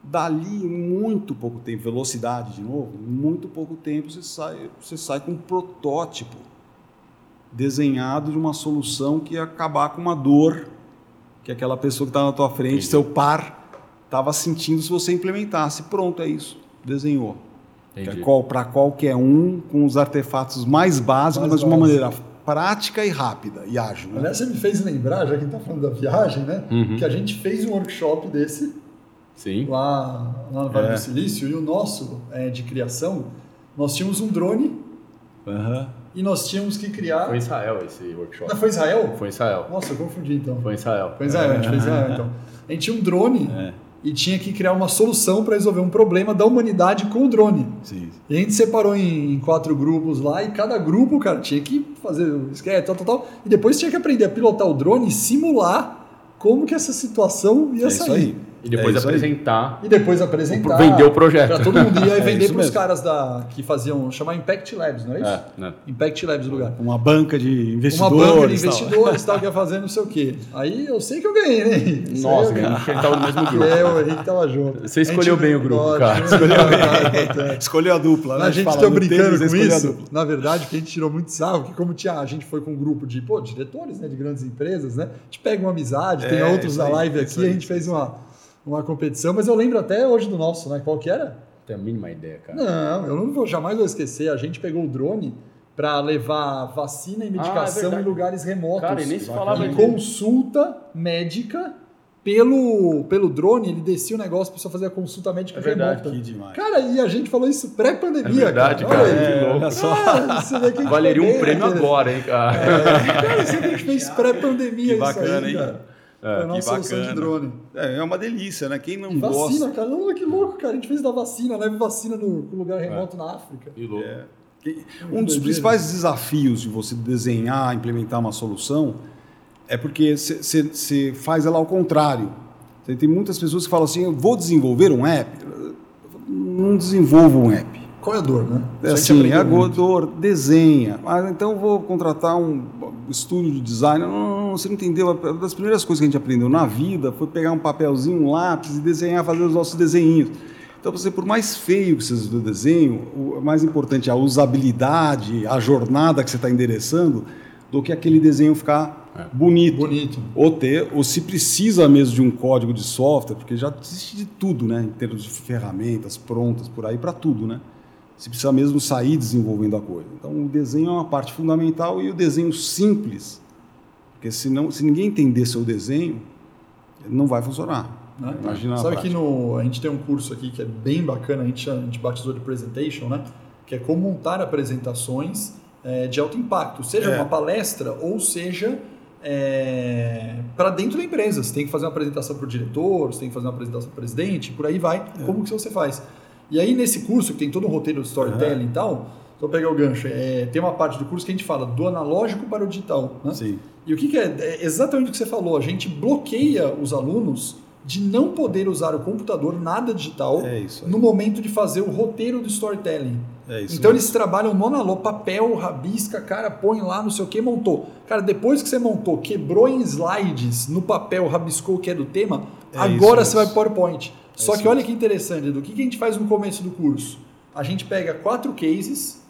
Dali, muito pouco tempo, velocidade de novo, em muito pouco tempo você sai, você sai com um protótipo desenhado de uma solução que ia acabar com uma dor que aquela pessoa que estava na tua frente, Entendi. seu par, estava sentindo se você implementasse. Pronto, é isso. Desenhou. É qual, Para qualquer um, com os artefatos mais básicos, mais mas de uma maneira prática e rápida e ágil. Né? Aliás, você me fez lembrar, já que a gente está falando da viagem, né? Uhum. Que a gente fez um workshop desse Sim. Lá, lá no Vale é. do Silício e o nosso é, de criação, nós tínhamos um drone uhum e nós tínhamos que criar. Foi em Israel esse workshop. Não, foi Israel? Foi em Israel. Nossa, eu confundi então. Foi em Israel. Foi em Israel, a gente fez Israel então. A gente tinha um drone é. E tinha que criar uma solução para resolver um problema da humanidade com o drone. Sim. E a gente separou em, em, quatro grupos lá e cada grupo, cara, tinha que fazer o sketch, tal, tal, tal. E depois tinha que aprender a pilotar o drone e simular como que essa situação ia é sair. Isso aí. E depois é apresentar. E depois apresentar. Vender o projeto. Para todo mundo. E aí é vender para os caras da, que faziam, chamar Impact Labs, não é isso? É, né? Impact Labs o lugar. Uma banca de investidores. Uma banca de investidores tal, que ia fazer não sei o quê. Aí eu sei que eu ganhei, né? Isso Nossa, a gente estava no mesmo grupo. É, o Henrique estava junto. Você escolheu gente, bem o grupo, cara. Escolheu, bem. escolheu a dupla, né? A gente está brincando com isso. Na verdade, que a gente tirou muito sarro, que como tinha, a gente foi com um grupo de pô, diretores né, de grandes empresas, né? A gente pega uma amizade, tem é, outros na live aqui, a gente fez uma uma competição, mas eu lembro até hoje do nosso, né? Qual que era? Tem a mínima ideia, cara. Não, eu não vou jamais vou esquecer. A gente pegou o drone para levar vacina e medicação ah, é em lugares remotos. Cara, e nem se falava e consulta médica pelo, pelo drone, ele descia o negócio para fazer a consulta médica é verdade, remota. Que demais. Cara, e a gente falou isso pré-pandemia. É verdade, cara. cara. É, olha só. Cara, Valeria um prêmio agora, hein, cara. É, cara, você que a gente fez pré-pandemia isso bacana, aí, hein? cara. É, a nossa solução de drone. É, é uma delícia, né? Quem não e gosta. Vacina, cara. Não, que louco, cara. A gente fez da vacina, leve vacina no lugar remoto é. na África. Que louco. É. Um dos principais desafios de você desenhar, implementar uma solução, é porque você faz ela ao contrário. Tem muitas pessoas que falam assim: eu vou desenvolver um app. Não desenvolva um app. Qual é a dor, né? É assim, é a dor, desenha. Ah, então vou contratar um estúdio de design. Não, não, não, você não entendeu. Uma das primeiras coisas que a gente aprendeu na vida foi pegar um papelzinho, um lápis e desenhar, fazer os nossos desenhinhos. Então, você, por mais feio que seja o desenho, o mais importante é a usabilidade, a jornada que você está endereçando, do que aquele desenho ficar é. bonito. Bonito. Ou ter, ou se precisa mesmo de um código de software, porque já existe de tudo, né? Em termos de ferramentas prontas por aí para tudo, né? se precisa mesmo sair desenvolvendo a coisa. Então, o desenho é uma parte fundamental e o desenho simples, porque senão, se ninguém entender seu desenho, não vai funcionar. Né? Imagina Sabe que no, a gente tem um curso aqui que é bem bacana, a gente, a gente batizou de presentation, né? que é como montar apresentações é, de alto impacto, seja é. uma palestra ou seja é, para dentro da empresa. Você tem que fazer uma apresentação para o diretor, você tem que fazer uma apresentação para o presidente, por aí vai. É. Como que você faz? E aí, nesse curso, que tem todo um roteiro de storytelling e tal, então pegar o gancho, é, tem uma parte do curso que a gente fala do analógico para o digital. Né? Sim. E o que, que é? é? exatamente o que você falou. A gente bloqueia os alunos de não poder usar o computador, nada digital, é no momento de fazer o roteiro do storytelling. É então mesmo. eles trabalham analógico, papel, rabisca, cara, põe lá, não sei o que, montou. Cara, depois que você montou, quebrou em slides no papel, rabiscou o que é do tema, é agora você vai para o PowerPoint. Só que olha que interessante, do que, que a gente faz no começo do curso? A gente pega quatro cases,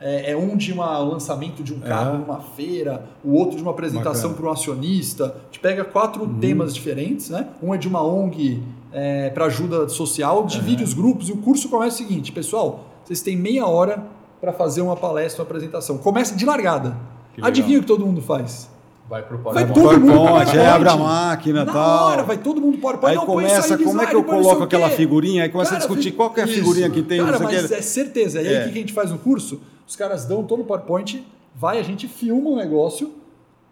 é, é um de um lançamento de um carro numa feira, o outro de uma apresentação para um acionista. A gente pega quatro uhum. temas diferentes, né? Um é de uma ONG é, para ajuda social, divide uhum. os grupos e o curso começa o seguinte, pessoal, vocês têm meia hora para fazer uma palestra, uma apresentação. Começa de largada. Adivinha o que todo mundo faz? Vai pro PowerPoint. Vai todo mundo PowerPoint, é, abre a máquina e tal. hora, vai todo mundo PowerPoint. Aí não, começa, como é que eu coloco aquela figurinha? Aí começa cara, a discutir qual que é a figurinha que tem. Cara, mas é certeza. E aí, é. o que a gente faz no curso? Os caras dão todo o PowerPoint, vai, a gente filma o negócio,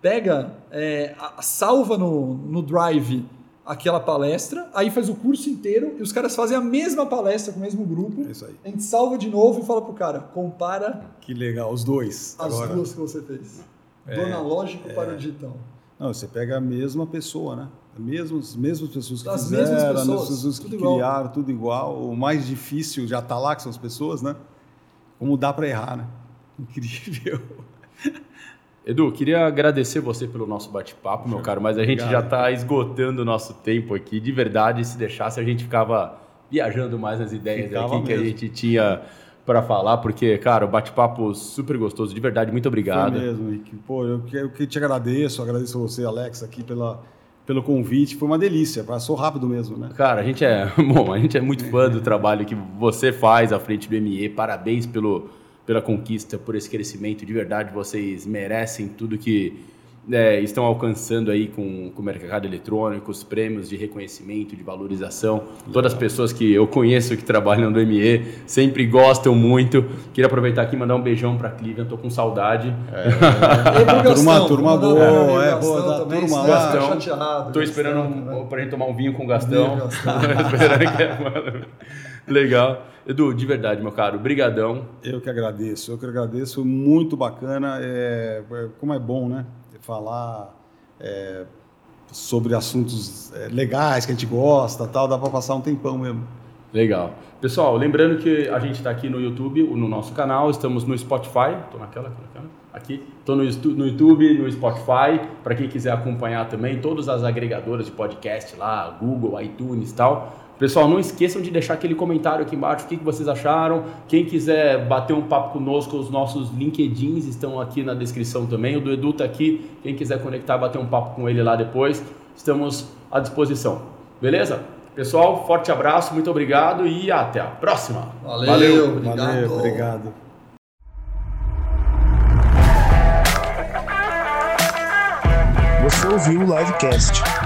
pega, é, salva no, no Drive aquela palestra, aí faz o curso inteiro e os caras fazem a mesma palestra com o mesmo grupo. É isso aí. A gente salva de novo e fala pro cara, compara Que legal, os dois. as Agora, duas que você fez. É, Do analógico para o digital. Não, você pega a mesma pessoa, né? Mesmas, as mesmas pessoas que As fizeram, mesmas as pessoas, mesmas pessoas que tudo igual. criaram, tudo igual. O mais difícil já está lá, que são as pessoas, né? Como dá para errar, né? Incrível. Edu, queria agradecer você pelo nosso bate-papo, meu caro, mas a gente Obrigado. já está esgotando o nosso tempo aqui. De verdade, se deixasse, a gente ficava viajando mais nas ideias Ficava aqui que a mesmo. gente tinha para falar, porque, cara, o bate-papo super gostoso. De verdade, muito obrigado. Foi mesmo, Rick. Pô, eu que, eu que te agradeço, agradeço a você, Alex, aqui pela, pelo convite. Foi uma delícia, passou rápido mesmo, né? Cara, a gente é, bom, a gente é muito fã do trabalho que você faz à frente do ME. Parabéns pelo, pela conquista, por esse crescimento. De verdade, vocês merecem tudo que é, estão alcançando aí com, com o mercado eletrônico, os prêmios de reconhecimento, de valorização. Todas as pessoas que eu conheço que trabalham no ME sempre gostam muito. Queria aproveitar aqui e mandar um beijão para Cleveland, tô com saudade. Pro turma- Gastão, turma mandar boa, é, boa, da também, turma lá. Gastão. chateado. Tô esperando um, né? pra gente tomar um vinho com o Gastão. Gastão. Que- Legal. Edu, de verdade, meu caro, brigadão. Eu que agradeço, eu que agradeço, muito bacana. É, é, como é bom, né? Falar é, sobre assuntos é, legais que a gente gosta, tal, dá para passar um tempão mesmo. Legal. Pessoal, lembrando que a gente está aqui no YouTube, no nosso canal, estamos no Spotify. Estou naquela, naquela, aqui. Estou no, no YouTube, no Spotify. Para quem quiser acompanhar também, todas as agregadoras de podcast lá, Google, iTunes e tal. Pessoal, não esqueçam de deixar aquele comentário aqui embaixo, o que, que vocês acharam. Quem quiser bater um papo conosco, os nossos LinkedIns estão aqui na descrição também. O do Edu está aqui. Quem quiser conectar, bater um papo com ele lá depois, estamos à disposição. Beleza? Pessoal, forte abraço, muito obrigado e até a próxima. Valeu, obrigado. Valeu, obrigado. Você ouviu o Livecast.